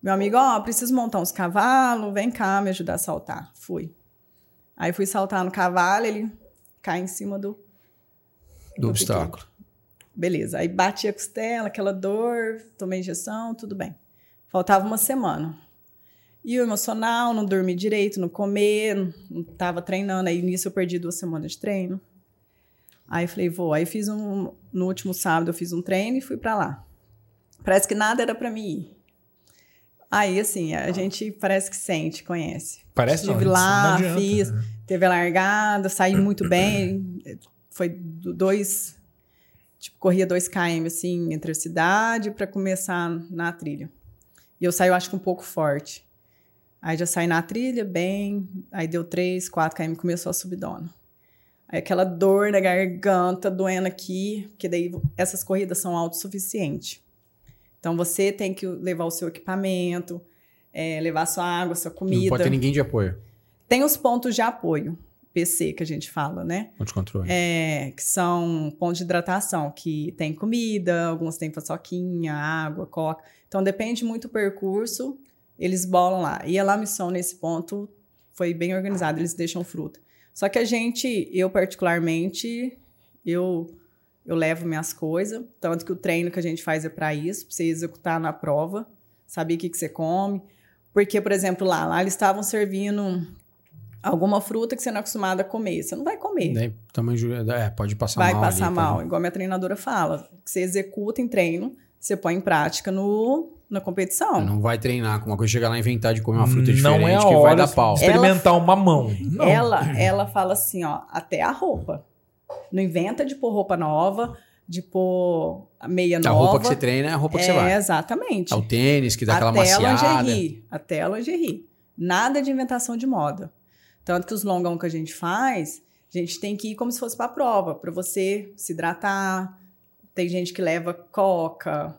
Meu amigo, ó, preciso montar uns cavalos, vem cá me ajudar a saltar. Fui. Aí fui saltar no cavalo, ele cai em cima do. Do obstáculo. Beleza. Aí bati a costela, aquela dor, tomei injeção, tudo bem. Faltava uma semana. E o emocional, não dormi direito, não comer, não, não tava treinando. Aí nisso eu perdi duas semanas de treino. Aí falei, vou. Aí fiz um. No último sábado eu fiz um treino e fui pra lá. Parece que nada era pra mim ir. Aí, assim, a gente parece que sente, conhece. Parece não, Estive isso lá, não adianta, fiz, né? teve a largada, saí muito bem. Foi do- dois. Tipo, corria dois km, assim, entre a cidade para começar na trilha. E eu saí, eu acho que um pouco forte. Aí já saí na trilha, bem. Aí deu três, quatro km, começou a subidona. Aí aquela dor na garganta, doendo aqui, porque daí essas corridas são autossuficientes. Então você tem que levar o seu equipamento, eh, levar sua água, sua Não comida. pode ter ninguém de apoio. Tem os pontos de apoio, PC que a gente fala, né? Ponto de controle. É, que são pontos de hidratação, que tem comida, alguns têm paçoquinha, água, coca. Então depende muito do percurso, eles bolam lá. E a La Missão nesse ponto foi bem organizada, eles deixam fruta. Só que a gente, eu particularmente, eu eu levo minhas coisas, tanto que o treino que a gente faz é para isso, para você executar na prova, saber o que, que você come. Porque, por exemplo, lá, lá eles estavam servindo alguma fruta que você não é acostumado a comer. Você não vai comer. Tamanho de- é, pode passar vai mal. passar ali, mal. pode- Igual minha treinadora fala. Você executa em treino, você põe em prática no, na competição. Não vai treinar com uma coisa, chegar lá e inventar de comer uma fruta diferente não é a que vai dar pau. experimentar uma mão. Não. Ela, ela fala assim, ó, até a roupa. Não inventa de pôr roupa nova, de pôr meia A nova. roupa que você treina é a roupa que é, você vai. exatamente. É o tênis que dá aquela até a maciada. lingerie. Até a lingerie. Nada de inventação de moda. Tanto que os longão que a gente faz, a gente tem que ir como se fosse para a prova, para você se hidratar. Tem gente que leva coca,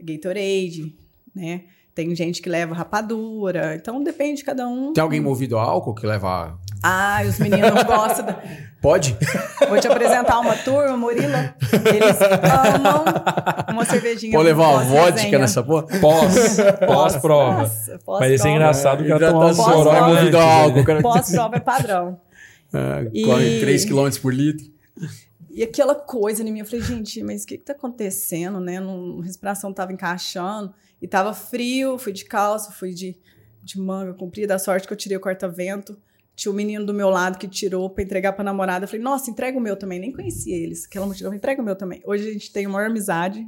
Gatorade, né? Tem gente que leva rapadura. Então depende de cada um. Tem alguém movido a álcool que leva. Ah, os meninos gostam. Da... Pode? Vou te apresentar uma turma, Murilo. Eles amam uma cervejinha. Pode levar uma vodka nessa porra? Pós, pós-prova. Vai ser pós-prova. engraçado o cara tomar um Hidratação, Pós-prova. soró movido álcool. Pós-prova é padrão. É, E- Corre 3 km por litro. E aquela coisa em mim, eu falei, gente, mas o que que tá acontecendo, né? Não, a respiração tava encaixando e tava frio, fui de calça, fui de, de manga comprida, a sorte que eu tirei o corta-vento. Tinha o menino do meu lado que tirou pra entregar pra namorada. Eu falei, nossa, entrega o meu também. Nem conhecia eles. Aquela multidão, entrega o meu também. Hoje a gente tem uma maior amizade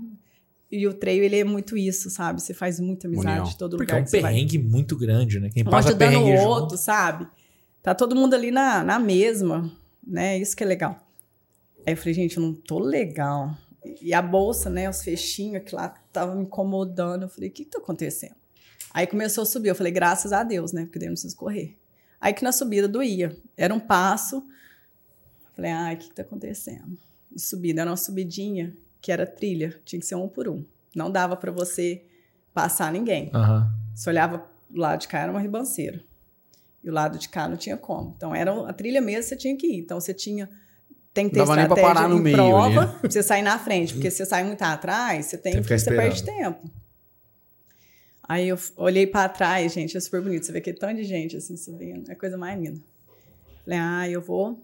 e o treino, ele é muito isso, sabe? Você faz muita amizade União. em todo Porque é lugar um que você vai. perrengue muito grande, né? Quem um passa ajudando perrengue o junto. outro, sabe? Tá todo mundo ali na, na mesma, né? Isso que é legal. Aí eu falei, gente, eu não tô legal. E a bolsa, né? Os fechinhos que lá tava me incomodando. Eu falei, o que que tá acontecendo? Aí começou a subir. Eu falei, graças a Deus, né? Porque daí eu não preciso correr. Aí que na subida doía. Era um passo. Falei, ai, o que que tá acontecendo? E subida, era uma subidinha que era trilha. Tinha que ser um por um. Não dava pra você passar ninguém. Aham. Você olhava do lado de cá, era uma ribanceira. E o lado de cá não tinha como. Então, era a trilha mesmo, você tinha que ir. Então, você tinha... Tem que ter Dava estratégia parar no em meio prova né? pra você sair na frente. Porque se você sai muito atrás, você, tem, Tem que você perde tempo. Aí eu olhei pra trás, gente, é super bonito. Você vê aquele tanto de gente assim subindo. É a coisa mais linda. Falei, ah, eu vou.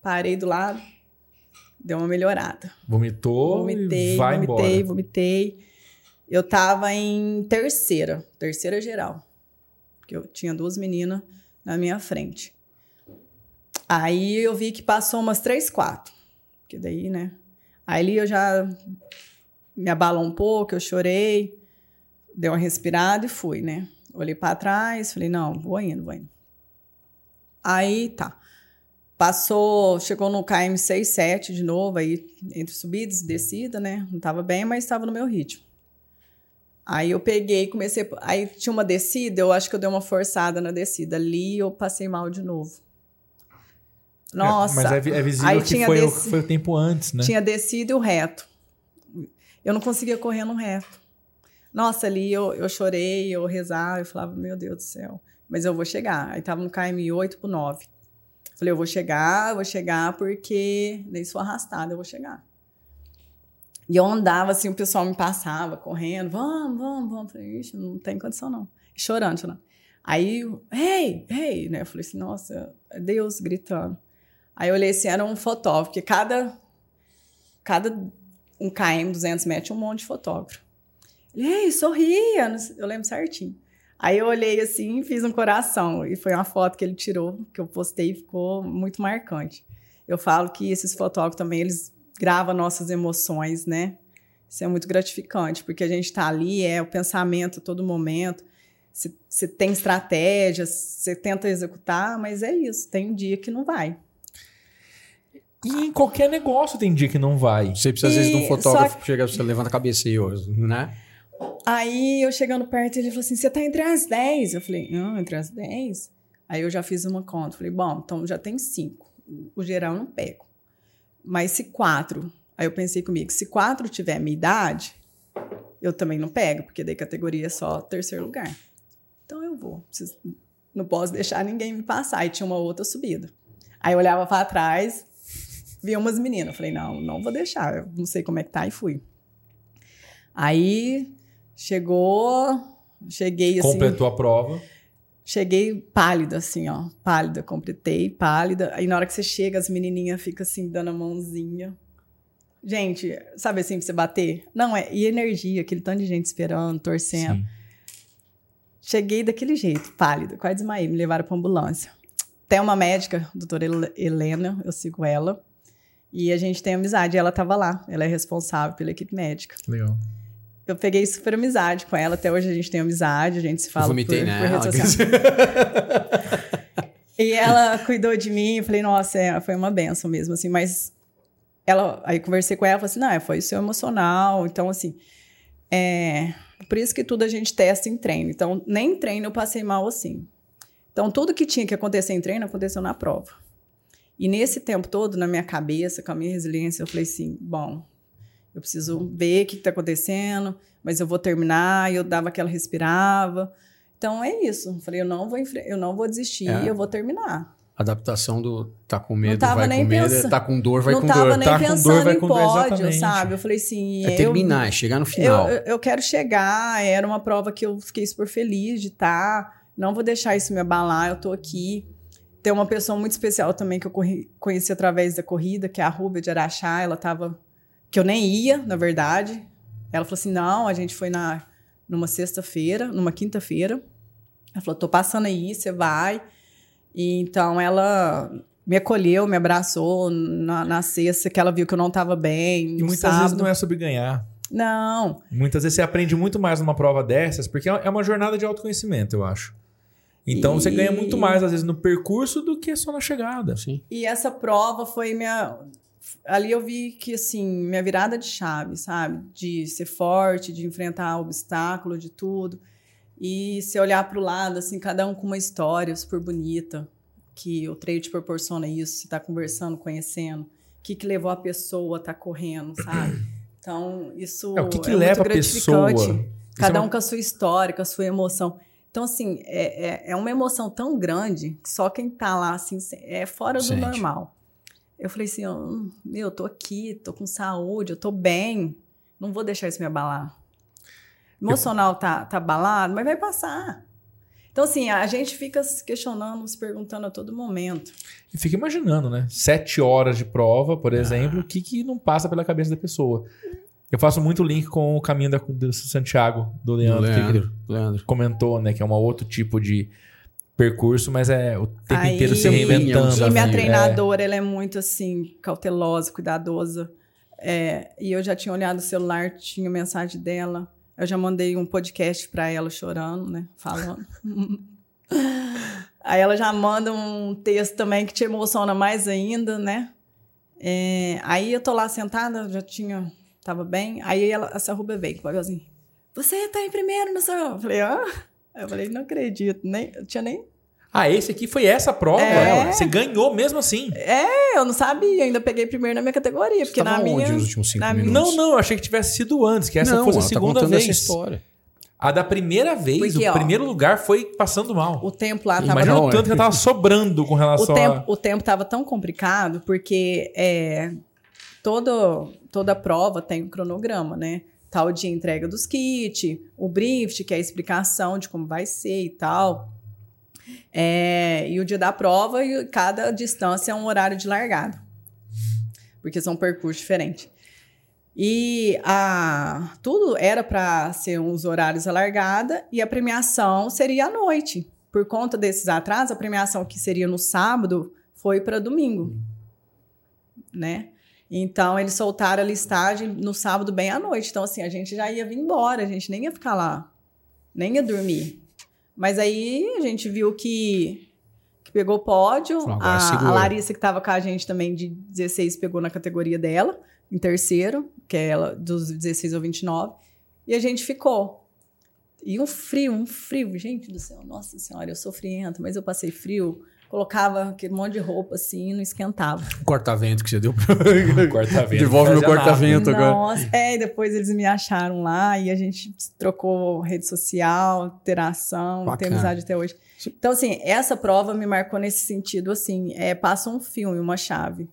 Parei do lado, deu uma melhorada. Vomitou Vomitei, vai vomitei, embora. vomitei. Eu tava em terceira, terceira geral. Porque eu tinha duas meninas na minha frente. Aí eu vi que passou umas três, quatro. Que daí, né? Aí eu já me abalou um pouco, eu chorei, dei uma respirada e fui, né? Olhei para trás, falei, não, vou indo, vou indo. Aí tá. Passou, chegou no KM 67 de novo, aí entre subidas e descida, né? Não tava bem, mas estava no meu ritmo. Aí eu peguei, comecei. Aí tinha uma descida, eu acho que eu dei uma forçada na descida. Ali eu passei mal de novo. Nossa. É, mas é, é visível aí que tinha foi, o, foi o tempo antes, né? Tinha descido e o reto. Eu não conseguia correr no reto. Nossa, ali eu, eu chorei, eu rezava, eu falava, meu Deus do céu, mas eu vou chegar. Aí tava no KM 8 pro 9. Falei, eu vou chegar, eu vou chegar porque nem sou arrastada, eu vou chegar. E eu andava assim, o pessoal me passava correndo, vamos, vamos, vamos. Falei, ixi, não tem condição não. Chorando, chorando. Aí, ei, ei, né? Eu falei assim, nossa, é Deus gritando. Aí eu olhei assim, era um fotógrafo, porque cada, cada um KM, 200 metros, um monte de fotógrafo. Ei, sorria, eu lembro certinho. Aí eu olhei assim e fiz um coração. E foi uma foto que ele tirou, que eu postei e ficou muito marcante. Eu falo que esses fotógrafos também, eles gravam nossas emoções, né? Isso é muito gratificante, porque a gente está ali, é o pensamento a todo momento. Você- tem estratégias, você tenta executar, mas é isso, tem um dia que não vai. E em qualquer negócio tem dia que não vai. Você precisa, às vezes, de um E- fotógrafo que chega, você levanta a cabeça e eu, né? Aí eu chegando perto, ele falou assim: você tá entre as 10. Eu falei: não, entre as 10. Aí eu já fiz uma conta. Falei: bom, então já tem cinco. O geral eu não pego. Mas se quatro. Aí eu pensei comigo: se quatro tiver minha idade, eu também não pego, porque daí categoria é só terceiro lugar. Então eu vou. Preciso- não posso deixar ninguém me passar. Aí tinha uma outra subida. Aí eu olhava para trás, via umas meninas. Eu falei: não, não vou deixar. Eu não sei como é que tá. E fui. Aí chegou, cheguei assim. Completou a prova. Cheguei pálida, assim, ó. Pálida, completei, pálida. Aí na hora que você chega, as menininhas ficam assim, dando a mãozinha. Gente, sabe assim, pra você bater? Não, é. E energia, aquele tanto de gente esperando, torcendo. Sim. Cheguei daquele jeito, pálida, quase desmaiei, me levaram pra ambulância. Tem uma médica, doutora Hel- Helena, eu sigo ela. E a gente tem amizade, ela tava lá. Ela é responsável pela equipe médica. Legal. Eu peguei super amizade com ela, até hoje a gente tem amizade, a gente se fala eu vomitei, por, né? por rede Ela- social. E ela cuidou de mim, eu falei, nossa, é, foi uma benção mesmo, assim, mas ela, aí conversei com ela, falei assim, não, foi o seu emocional, então, assim, é, por isso que tudo a gente testa em treino, então, nem em treino eu passei mal assim. Então, tudo que tinha que acontecer em treino, aconteceu na prova. E nesse tempo todo, na minha cabeça, com a minha resiliência, eu falei assim, bom, eu preciso ver o que está acontecendo, mas eu vou terminar, e eu dava aquela respirava, então é isso. Falei, eu não vou, eu não vou desistir, É. eu vou terminar. Adaptação do tá com medo, tava vai nem com medo, pensa- tá com dor, vai não com tava dor. nem Tá com dor, pensando vai em com dor, pódio, exatamente. sabe? Eu falei assim, É eu, terminar, é chegar no final. eu, eu quero chegar, era uma prova que eu fiquei super feliz de estar, não vou deixar isso me abalar, eu tô aqui. Tem uma pessoa muito especial também que eu corri- conheci através da corrida, que é a Rúbia de Araxá, ela tava, que eu nem ia, na verdade. Ela falou assim, não, a gente foi na, numa sexta-feira, numa quinta-feira, ela falou, tô passando aí, você vai. E então ela me acolheu, me abraçou na, na sexta, que ela viu que eu não estava bem. E muitas sábado. vezes não é sobre ganhar. Não, Muitas vezes você aprende muito mais numa prova dessas, porque é uma jornada de autoconhecimento, eu acho. Então você E- ganha muito mais, às vezes, no percurso do que só na chegada. Sim. E essa prova foi minha. Ali eu vi que, assim, minha virada de chave, sabe? De ser forte, de enfrentar obstáculo, de tudo. E se olhar para o lado, assim, cada um com uma história super bonita, que o treino te proporciona isso, você está conversando, conhecendo. O que, que levou a pessoa a estar correndo, sabe? Então, isso É, o que que é leva a pessoa? gratificante. Isso Cada é um com a sua história, com a sua emoção. Então, assim, é, é, é uma emoção tão grande que só quem tá lá, assim, é fora do Sente. normal. Eu falei assim, ó, hum, meu, eu tô aqui, tô com saúde, eu tô bem, não vou deixar isso me abalar. Emocional tá, tá abalado, mas vai passar. Então, assim, a gente fica se questionando, se perguntando a todo momento. E fica imaginando, né? Sete horas de prova, por exemplo, o que, que não passa pela cabeça da pessoa. Eu faço muito link com o caminho da, do Santiago, do Leandro, que ele Leandro, Leandro. comentou, né? Que é um outro tipo de percurso, mas é o tempo Aí- inteiro se é reinventando. E minha né? treinadora, ela é muito assim, cautelosa, cuidadosa. É, e eu já tinha olhado o celular, tinha mensagem dela. Eu já mandei um podcast pra ela chorando, né? Falando. Aí ela já manda um texto também que te emociona mais ainda, né? É, aí eu tô lá sentada, já tinha. Tava bem. Aí ela, essa Ruba veio papelzinho. Você tá em primeiro no seu. Eu falei, Eu falei, não acredito. Nem, eu tinha nem Ah, esse aqui foi essa prova? É. Você ganhou mesmo assim? É, eu não sabia, ainda peguei primeiro na minha categoria, porque tava na minha. onde nos últimos cinco na minutos? Não, não, eu achei que tivesse sido antes, que essa não, fosse a tá segunda contando vez. essa história. A da primeira vez, Porque, o ó, primeiro lugar foi passando mal. O tempo lá tava. Imagina não, o tanto é. que ela tava sobrando com O relação tempo, a. o tempo tava tão complicado, porque é, todo, toda prova tem um cronograma, né? Tal dia entrega dos kits, o brief, que é a explicação de como vai ser e tal. É, e o dia da prova, e cada distância é um horário de largada. Porque são percursos diferentes. E a, tudo era para ser uns horários a largada e a premiação seria à noite. Por conta desses atrasos, a premiação que seria no sábado foi para domingo, né? Então eles soltaram a listagem no sábado bem à noite. Então assim, a gente já ia vir embora, a gente nem ia ficar lá, nem ia dormir. Mas aí a gente viu que, que pegou o pódio. A, a Larissa, que estava com a gente também de 16, pegou na categoria dela, em terceiro, que é ela dos 16 ao 29. E a gente ficou. E um frio, um frio, gente do céu, nossa senhora, eu sou frienta, mas eu passei frio, colocava aquele monte de roupa assim e não esquentava. O corta-vento que você deu. Corta-vento. Devolve meu corta-vento agora. Nossa, é, e depois eles me acharam lá e a gente trocou rede social, interação, Bacana. tem amizade até hoje. Então, assim, essa prova me marcou nesse sentido, assim, é, passa um filme, uma chave,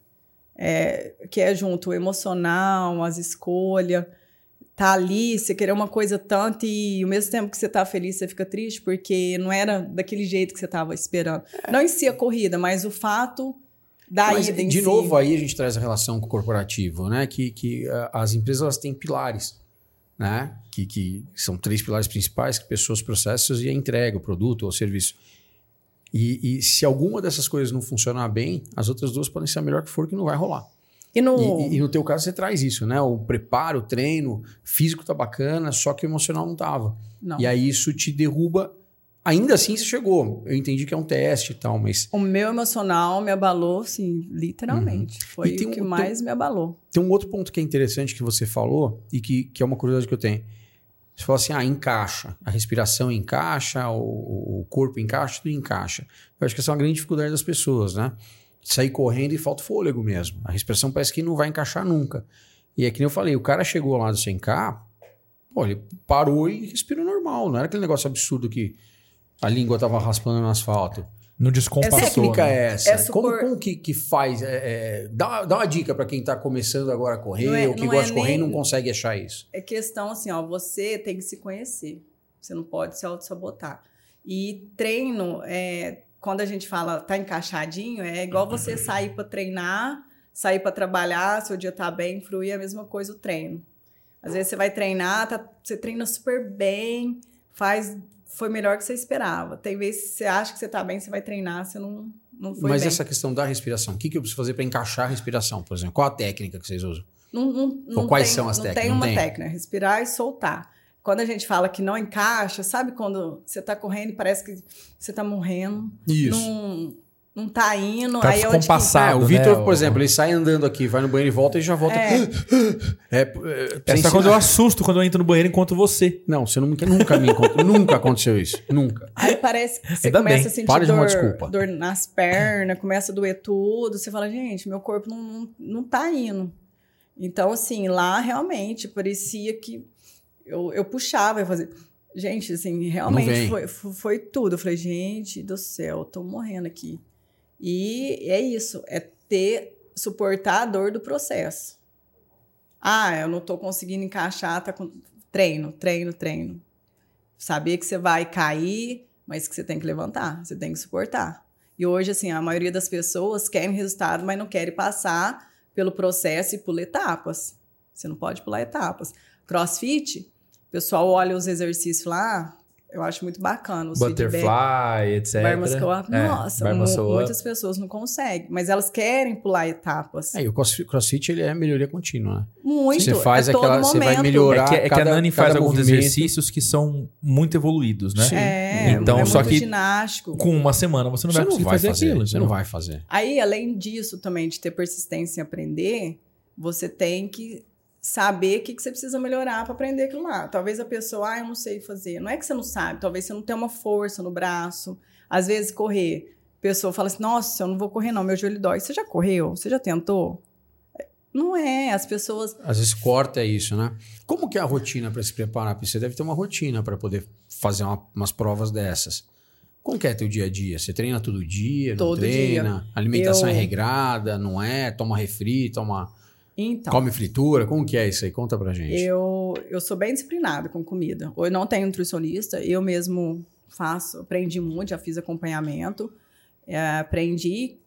é, que é junto o emocional, as escolhas, tá ali, você querer uma coisa tanto e ao mesmo tempo que você tá feliz, você fica triste, porque não era daquele jeito que você tava esperando. Não em si a corrida, mas o fato da Mas, ida de si. novo, aí a gente traz a relação com o corporativo, né? Que, que as empresas elas têm pilares, né? Que, que são três pilares principais, que pessoas, processos e a entrega, o produto ou o serviço. E, e se alguma dessas coisas não funcionar bem, as outras duas podem ser a melhor que for, que não vai rolar. E no... E, e- no teu caso você traz isso, né? O preparo, o treino, físico tá bacana, só que o emocional não tava. Não. E aí isso te derruba. Ainda assim você chegou. Eu entendi que é um teste e tal, mas O meu emocional me abalou, assim, literalmente. Foi Uhum. Tem o que um- mais me abalou. Tem um outro ponto que é interessante que você falou e que, que é uma curiosidade que eu tenho. Você falou assim, ah, encaixa. A respiração encaixa, o, o corpo encaixa, tudo encaixa. Eu acho que essa é uma grande dificuldade das pessoas, né? Sair correndo e falta fôlego mesmo. A respiração parece que não vai encaixar nunca. E é que nem eu falei, o cara chegou lá do 100K, pô, ele parou e respirou normal. Não era aquele negócio absurdo que a língua tava raspando no asfalto. Não Que descompassou. técnica né? é essa? É super- como, como que, que faz? É, é, dá, dá uma dica para quem está começando agora a correr é- ou que gosta é de correr e não consegue achar isso. É questão assim, ó, você tem que se conhecer. Você não pode se auto-sabotar. E treino, é, quando a gente fala tá encaixadinho, é igual você sair para treinar, sair para trabalhar, seu dia tá bem, fluir, é a mesma coisa o treino. Às vezes você vai treinar, tá- você treina super bem, faz foi melhor que você esperava. Tem vezes que você acha que você tá bem, você vai treinar, você não, não foi Mas bem. essa questão da respiração, o que, que eu preciso fazer para encaixar a respiração, por exemplo? Qual a técnica que vocês usam? Não, não, não quais tem, são as não técnicas? tem Não uma tem? técnica, respirar e soltar. Quando a gente fala que não encaixa, sabe quando você tá correndo e parece que você tá morrendo? Não, não tá indo. Tá aí é onde que-. É, o né, Vitor, o- por exemplo, ele sai andando aqui, vai no banheiro e volta e já volta. É. É, é, É quando eu assusto quando eu entro no banheiro e encontro você. Não, você nunca, nunca me encontrou. nunca aconteceu isso. Nunca. Aí parece que você Ainda começa bem. a sentir Para de dor, desculpa. dor nas pernas, começa a doer tudo. Você fala, gente, meu corpo não, não, não tá indo. Então, assim, lá realmente parecia que eu, eu puxava, eu fazia. Gente, assim, realmente foi, foi, tudo. Eu falei, gente do céu, eu tô morrendo aqui. E é isso, é ter, suportar a dor do processo. Ah, eu não tô conseguindo encaixar, tá com... treino, treino, treino. Saber que você vai cair, mas que você tem que levantar, você tem que suportar. E hoje, assim, a maioria das pessoas querem resultado, mas não querem passar pelo processo e por etapas. Você não pode pular etapas. Crossfit, o pessoal olha os exercícios lá, eu acho muito bacana. Os Butterfly, feedback, etc. bar muscle up. É, Nossa, muitas pessoas não conseguem, mas elas querem pular etapas. É, e o crossfit, ele é melhoria contínua, né? Muito. Você faz é todo aquela- você vai melhorar- É que, é que cada- a Nani faz alguns movimento. exercícios que são muito evoluídos, né? Sim. É, Então, é só que- ginástico. Com uma semana você não vai conseguir fazer, aquilo. Você não vai fazer. Aí, além disso também, de ter persistência em aprender, você tem que saber o que, que você precisa melhorar para aprender aquilo lá. Talvez a pessoa, ah, eu não sei fazer. Não é que você não sabe, talvez você não tenha uma força no braço. Às vezes, correr, a pessoa fala assim, nossa, eu não vou correr não, meu joelho dói. Você já correu? Você já tentou? Não é, as pessoas... Às vezes corta é isso, né? Como que é a rotina para se preparar? Porque você deve ter uma rotina para poder fazer uma- umas provas dessas. Como que é teu dia a dia? Você treina todo dia? Não Todo treina? Alimentação Eu- é regrada? Não é? Toma refri? Toma... Então, Come fritura? Como que é isso aí? Conta pra gente. Eu, eu sou bem disciplinada com comida. Eu não tenho nutricionista, eu mesmo faço, aprendi muito, já fiz acompanhamento, é, aprendi.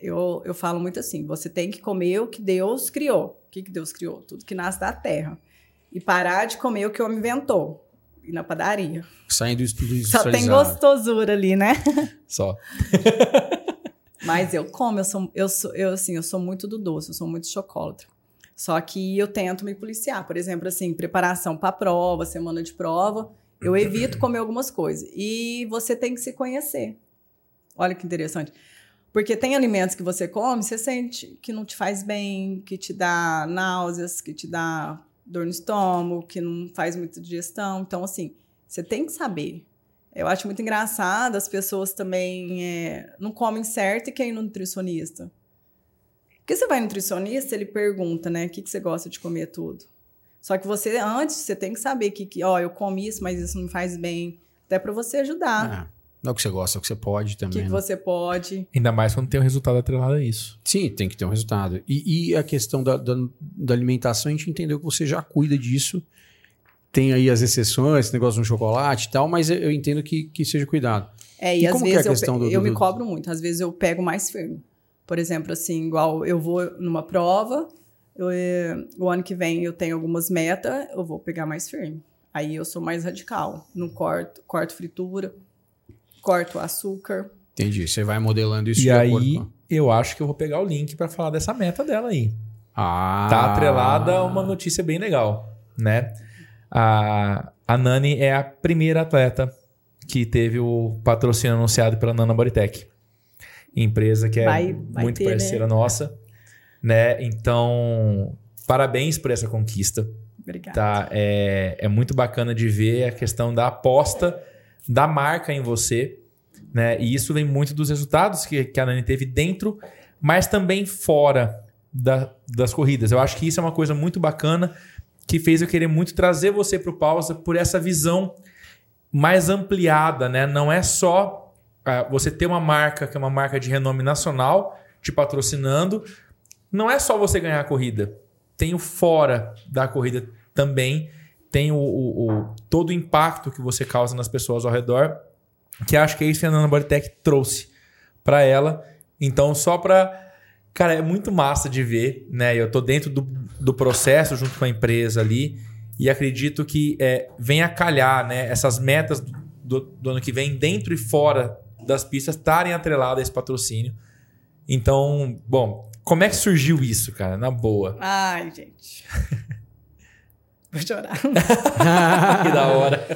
Eu, eu falo muito assim: você tem que comer o que Deus criou. O que, que Deus criou? Tudo que nasce da terra. E parar de comer o que o homem inventou. Ir na padaria. Saindo do estudo Só tem gostosura ali, né? Só. Mas eu como, eu sou, eu sou, eu, assim, eu sou muito do doce, eu sou muito chocolate. Só que eu tento me policiar. Por exemplo, assim, preparação para prova, semana de prova, eu evito comer algumas coisas. E você tem que se conhecer. Olha que interessante. Porque tem alimentos que você come, você sente que não te faz bem, que te dá náuseas, que te dá dor no estômago, que não faz muita digestão. Então, assim, você tem que saber. Eu acho muito engraçado, as pessoas também é, não comem certo e querem ir no nutricionista. Porque você vai no nutricionista, ele pergunta, né, o que, que você gosta de comer tudo. Só que você, antes, você tem que saber que, que ó, eu como isso, mas isso não me faz bem. Até para você ajudar. É. Não é o que você gosta, é o que você pode O também. que, que né? você pode. Ainda mais quando tem um resultado atrelado a isso. Sim, tem que ter um resultado. E, e a questão da, da, da alimentação, a gente entendeu que você já cuida disso. Tem aí as exceções, esse negócio do chocolate e tal, mas eu- eu entendo que, que seja cuidado. É, e, E às como que é a vezes eu, questão pe- do- eu do- me cobro muito. Às vezes eu pego mais firme. Por exemplo, assim, igual eu vou numa prova, eu, eh, o ano que vem eu tenho algumas metas, eu vou pegar mais firme. Aí eu sou mais radical. Não corto, corto fritura, corto açúcar. Entendi. Você vai modelando isso e de aí, com... eu acho que eu vou pegar o link pra falar dessa meta dela aí. Ah. Tá atrelada a uma notícia bem legal, né? A, a Nani é a primeira atleta que teve o patrocínio anunciado pela Nana Bodytech. Empresa que é Vai- vai muito ter, né? parceira nossa, né? Então, parabéns por essa conquista. Obrigada. Tá? É, é muito bacana de ver a questão da aposta da marca em você, né? E isso vem muito dos resultados que, que a Nani teve dentro, mas também fora da- das corridas. Eu acho que isso é uma coisa muito bacana que fez eu querer muito trazer você para o Pausa por essa visão mais ampliada, né? Não é só ah, você ter uma marca que é uma marca de renome nacional te patrocinando, não é só você ganhar a corrida. Tem o fora da corrida também, tem o, o- o- todo o impacto que você causa nas pessoas ao redor, que acho que é isso que a Nana Bodytech trouxe para ela. Então, só para Cara, é muito massa de ver, né? Eu tô dentro do, do processo junto com a empresa ali e acredito que é, venha calhar, né? Essas metas do, do ano que vem, dentro e fora das pistas, estarem atreladas a esse patrocínio. Então, bom, como é que surgiu isso, cara? Na boa. Ai, gente. Vou chorar. que da hora.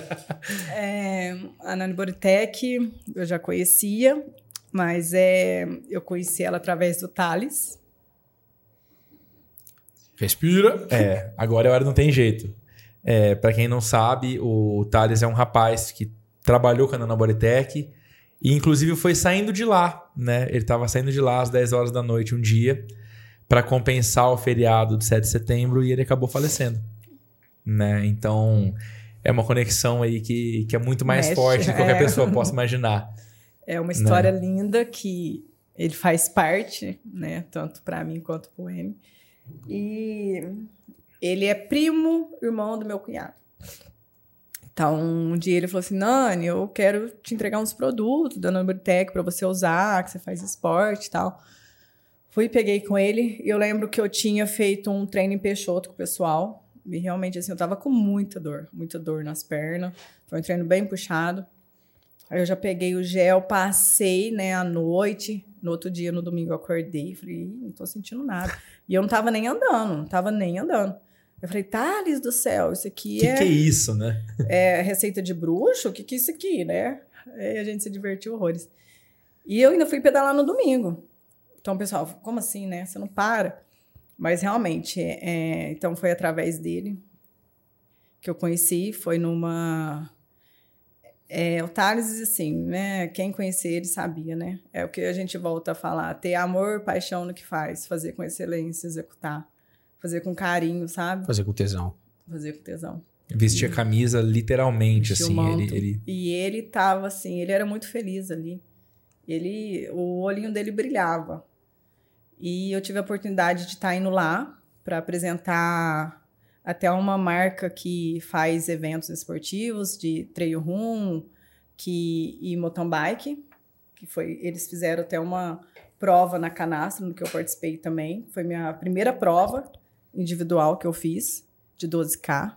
É, a Nani Boritec eu já conhecia, mas é, eu conheci ela através do Thales. Respira. É, agora é hora não tem jeito. É, para quem não sabe, o Thales é um rapaz que trabalhou com a Nana Bodytech e inclusive foi saindo de lá, né? Ele estava saindo de lá às 10 horas da noite um dia para compensar o feriado de 7 de setembro e ele acabou falecendo, né? Então, é uma conexão aí que, que é muito mais Mexe, forte do que qualquer é. pessoa possa imaginar. É uma história linda que ele faz parte, né? Tanto para mim quanto para ele. E ele é primo, irmão do meu cunhado. Então, um dia ele falou assim: Nani, eu quero te entregar uns produtos da Nobritec para você usar, que você faz esporte e tal. Fui, peguei com ele. E eu lembro que eu tinha feito um treino em Peixoto com o pessoal. E realmente, assim, eu tava com muita dor, muita dor nas pernas. Foi um treino bem puxado. Aí eu já peguei o gel, passei, né, à noite. No outro dia, no domingo, eu acordei. Falei, "Ih, não tô sentindo nada. E eu não tava nem andando, não tava nem andando. Eu falei, Thales do céu, isso aqui Que é, que é isso, né? é receita de bruxo? O que que é isso aqui, né? Aí a gente se divertiu horrores. E eu ainda fui pedalar no domingo. Então, pessoal, como assim, né? Você não para. Mas realmente, é, então foi através dele que eu conheci. Foi numa. É, o Thales, assim, né? Quem conhecia ele sabia, né? É o que a gente volta a falar: ter amor, paixão no que faz, fazer com excelência, executar, fazer com carinho, sabe? Fazer com tesão. Fazer com tesão. Vestia a camisa literalmente, Vestia assim. Ele, ele... E ele tava assim, ele era muito feliz ali. Ele, o olhinho dele brilhava. E eu tive a oportunidade de estar indo lá para apresentar até uma marca que faz eventos esportivos de trail run que, e mountain bike, que foi, eles fizeram até uma prova na canastra, no que eu participei também. Foi minha primeira prova individual que eu fiz, de 12K.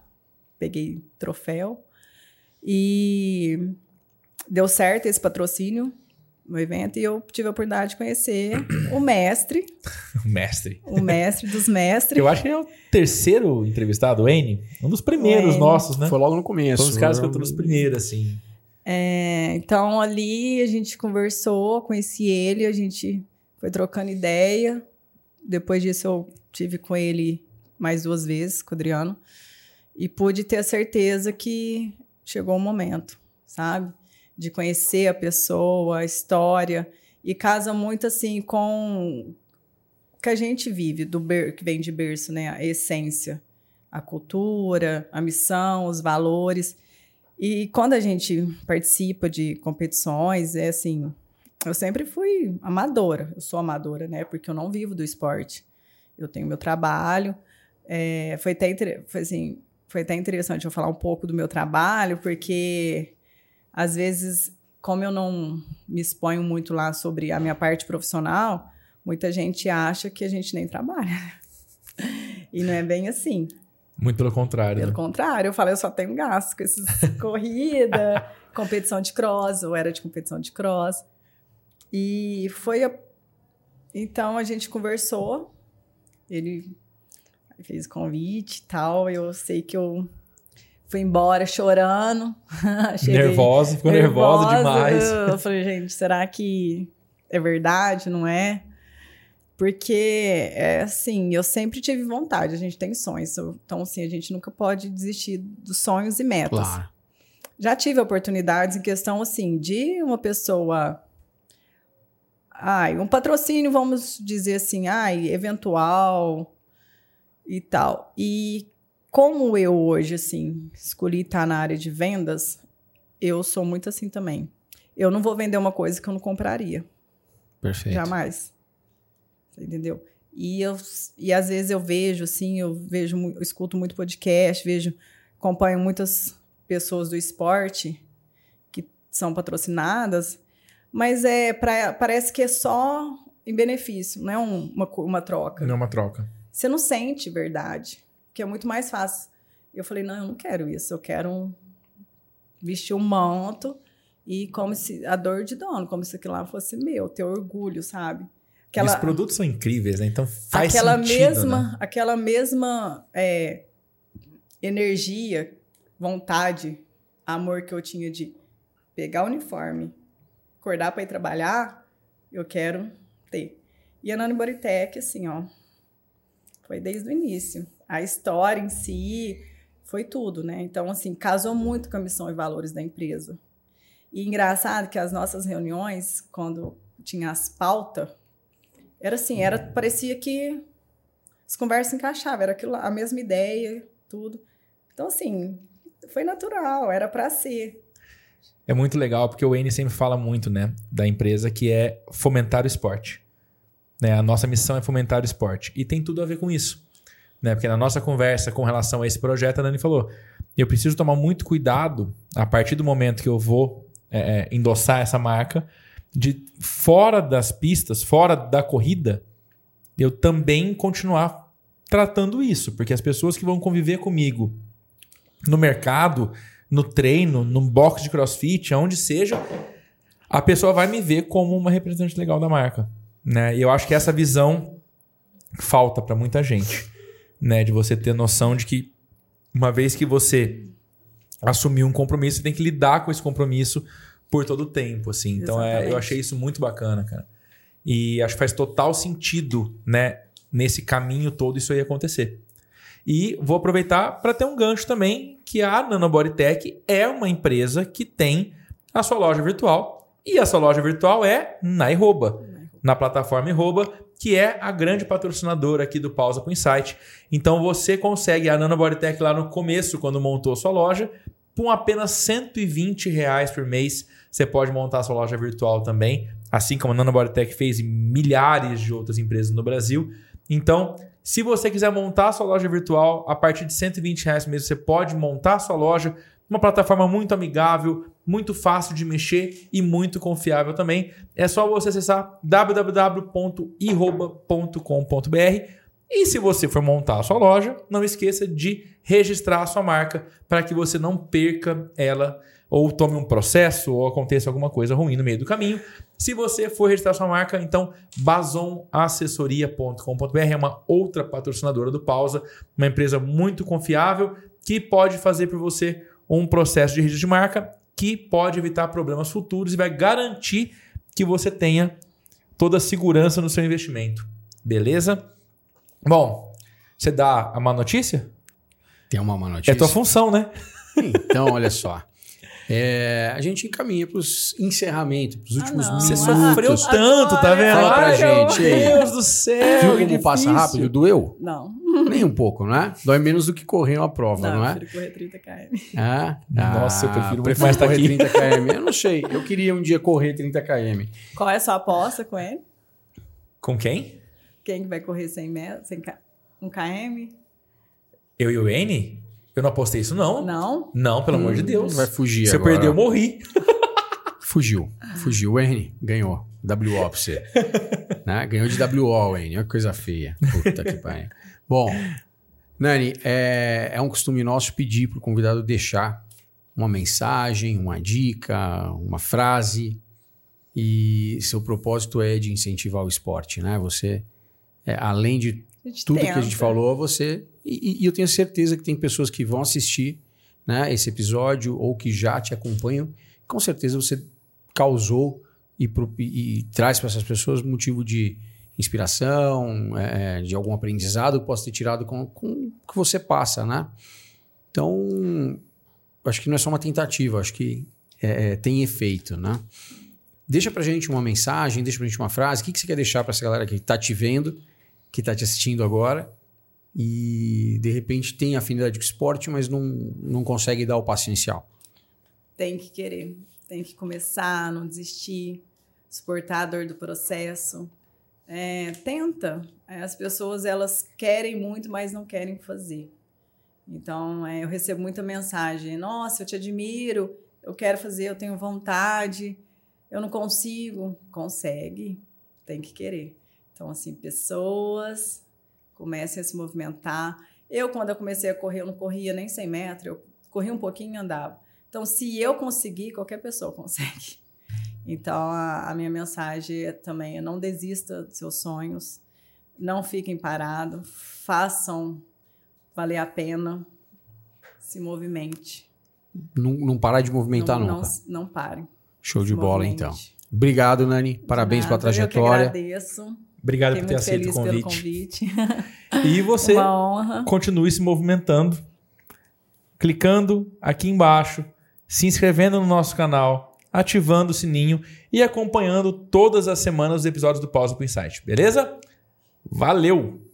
Peguei troféu. E deu certo esse patrocínio no evento e eu tive a oportunidade de conhecer o mestre, O mestre. o mestre dos mestres. Eu acho que é o terceiro entrevistado, o N. Um dos primeiros nossos, né? Foi logo no começo. Foi um dos caras que eu né? trouxe primeiro, assim. É, então ali a gente conversou, conheci ele, a gente foi trocando ideia. Depois disso eu tive com ele mais duas vezes, com o Adriano, e pude ter a certeza que chegou o momento, sabe? De conhecer a pessoa, a história, e casa muito assim com o que a gente vive, do ber que vem de berço, né? A essência, a cultura, a missão, os valores. E quando a gente participa de competições, é assim, eu sempre fui amadora, eu sou amadora, né? Porque eu não vivo do esporte. Eu tenho meu trabalho. É, foi, até, foi, assim, foi até interessante eu falar um pouco do meu trabalho, porque às vezes, como eu não me exponho muito lá sobre a minha parte profissional, muita gente acha que a gente nem trabalha. E não é bem assim. Muito pelo contrário. Pelo né? contrário, eu falei, eu só tenho gasto com essas corrida, competição de cross, ou era de competição de cross. E foi a... então a gente conversou, ele fez o convite e tal, eu sei que eu fui embora chorando. Nervosa, ficou nervosa, demais. Eu falei, gente, será que é verdade, não é? Porque, é assim, eu sempre tive vontade, a gente tem sonhos. Então, assim, a gente nunca pode desistir dos sonhos e metas. Claro. Já tive oportunidades em questão, assim, de uma pessoa... Ai, um patrocínio, vamos dizer assim, ai, eventual e tal. E como eu hoje, assim, escolhi estar na área de vendas, eu sou muito assim também. Eu não vou vender uma coisa que eu não compraria. Perfeito. Jamais. Você entendeu? E, eu, e às vezes eu vejo, assim, eu vejo, eu escuto muito podcast, vejo, acompanho muitas pessoas do esporte que são patrocinadas, mas é pra, parece que é só em benefício, não é um- uma, uma troca. Não é uma troca. Você não sente verdade, que é muito mais fácil. Eu falei, não, eu não quero isso, eu quero um- vestir um manto e como se a dor de dono, como se aquilo lá fosse meu, ter orgulho, sabe? E Os produtos são incríveis, né? Então faz aquela sentido, mesma, né? aquela mesma é, energia, vontade, amor que eu tinha de pegar o uniforme, acordar para ir trabalhar, eu quero ter. E a Nani Boritec, assim, ó, foi desde o início. A história em si foi tudo, né? Então, assim, casou muito com a missão e valores da empresa. E engraçado que as nossas reuniões, quando tinha as pautas, era assim, era, parecia que as conversas encaixavam, era aquilo, a mesma ideia, tudo. Então, assim, foi natural, era para ser. É muito legal, porque o N sempre fala muito, né, da empresa, que é fomentar o esporte. Né? A nossa missão é fomentar o esporte. E tem tudo a ver com isso. Né? Porque na nossa conversa com relação a esse projeto, a Dani falou: eu preciso tomar muito cuidado a partir do momento que eu vou é, é, endossar essa marca, de fora das pistas, fora da corrida, eu também continuar tratando isso, porque as pessoas que vão conviver comigo no mercado, no treino, no box de crossfit, aonde seja, a pessoa vai me ver como uma representante legal da marca. Né? E eu acho que essa visão falta para muita gente. Né? De você ter noção de que uma vez que você assumiu um compromisso, você tem que lidar com esse compromisso por todo o tempo. Assim. Então é, eu achei isso muito bacana, cara. E acho que faz total sentido, né? Nesse caminho todo isso aí acontecer. E vou aproveitar para ter um gancho também, que a Nanobodytech é uma empresa que tem a sua loja virtual. E essa loja virtual é na Iroba, na plataforma Iroba, que é a grande patrocinadora aqui do Pausa com Insight. Então você consegue a Nanobodytech lá no começo, quando montou sua loja, com apenas 120 reais por mês. Você pode montar sua loja virtual também, assim como a Nanobodytech fez em milhares de outras empresas no Brasil. Então, se você quiser montar sua loja virtual, a partir de 120 reais mesmo, você pode montar sua loja. Uma plataforma muito amigável, muito fácil de mexer e muito confiável também. É só você acessar www.iroba.com.br e se você for montar a sua loja, não esqueça de registrar a sua marca para que você não perca ela ou tome um processo ou aconteça alguma coisa ruim no meio do caminho. Se você for registrar sua marca, então bazonassessoria.com.br é uma outra patrocinadora do Pausa, uma empresa muito confiável que pode fazer por você um processo de registro de marca que pode evitar problemas futuros e vai garantir que você tenha toda a segurança no seu investimento. Beleza? Bom, você dá a má notícia? Tem uma má notícia. É tua função, né? Então, olha só. É, a gente encaminha para os encerramentos, para os últimos não. minutos. Você sofreu tanto, tá vendo? Fala pra Ai, gente meu. Deus do céu. Viu que como passa rápido? Doeu? Não. Nem um pouco, não é? Dói menos do que correr uma prova, não, Não, é? eu prefiro correr 30 km. Ah, Nossa, eu ah, prefiro muito mais correr aqui. 30 km. Eu não sei. Eu queria um dia correr 30 km. Qual é a sua aposta com ele? Com quem? Quem que vai correr 100 metros? 100 K- um km? Eu e o N? Eu não apostei isso, não. Não? Não, pelo amor de Deus. Vai fugir Se eu agora. perder, eu morri. Fugiu. Fugiu. O N ganhou. WO pra você. né? Ganhou de WO, o N. Olha que coisa feia. Puta que pariu. Bom, Nani, é, é um costume nosso pedir pro convidado deixar uma mensagem, uma dica, uma frase. E seu propósito é de incentivar o esporte, né? Você, é, além de tudo que a tenta. gente falou, você. E, e eu tenho certeza que tem pessoas que vão assistir né, esse episódio ou que já te acompanham. Com certeza você causou e, pro- e- e traz para essas pessoas motivo de inspiração, é, de algum aprendizado que possa ter tirado com, o que você passa, né? Então, acho que não é só uma tentativa, acho que é, é, tem efeito, né? Deixa pra gente uma mensagem, deixa pra gente uma frase. O que, que você quer deixar pra essa galera que tá te vendo, que tá te assistindo agora e de repente tem afinidade com esporte, mas não, não consegue dar o passo inicial? Tem que querer. Tem que começar, não desistir, suportar a dor do processo. É, tenta. É, as pessoas, elas querem muito, mas não querem fazer. Então, é, eu recebo muita mensagem. Nossa, eu te admiro. Eu quero fazer, eu tenho vontade. Eu não consigo. Consegue. Tem que querer. Então, assim, pessoas comecem a se movimentar. Eu, quando eu comecei a correr, eu não corria nem 100 metros. Eu corria um pouquinho e andava. Então, se eu conseguir, qualquer pessoa consegue. Então, a, a minha mensagem é também é não desista dos seus sonhos, não fiquem parados, façam valer a pena, se movimente. Não, não parar de movimentar não, nunca. Não, não parem. Show de bola, movimente. então. Obrigado, Nani. Parabéns pela Eu trajetória. que agradeço. Obrigado Fiquei por ter aceito o convite. convite. E você Uma honra. continue se movimentando, clicando aqui embaixo, se inscrevendo no nosso canal, ativando o sininho e acompanhando todas as semanas os episódios do Pausa com Insight, beleza? Valeu!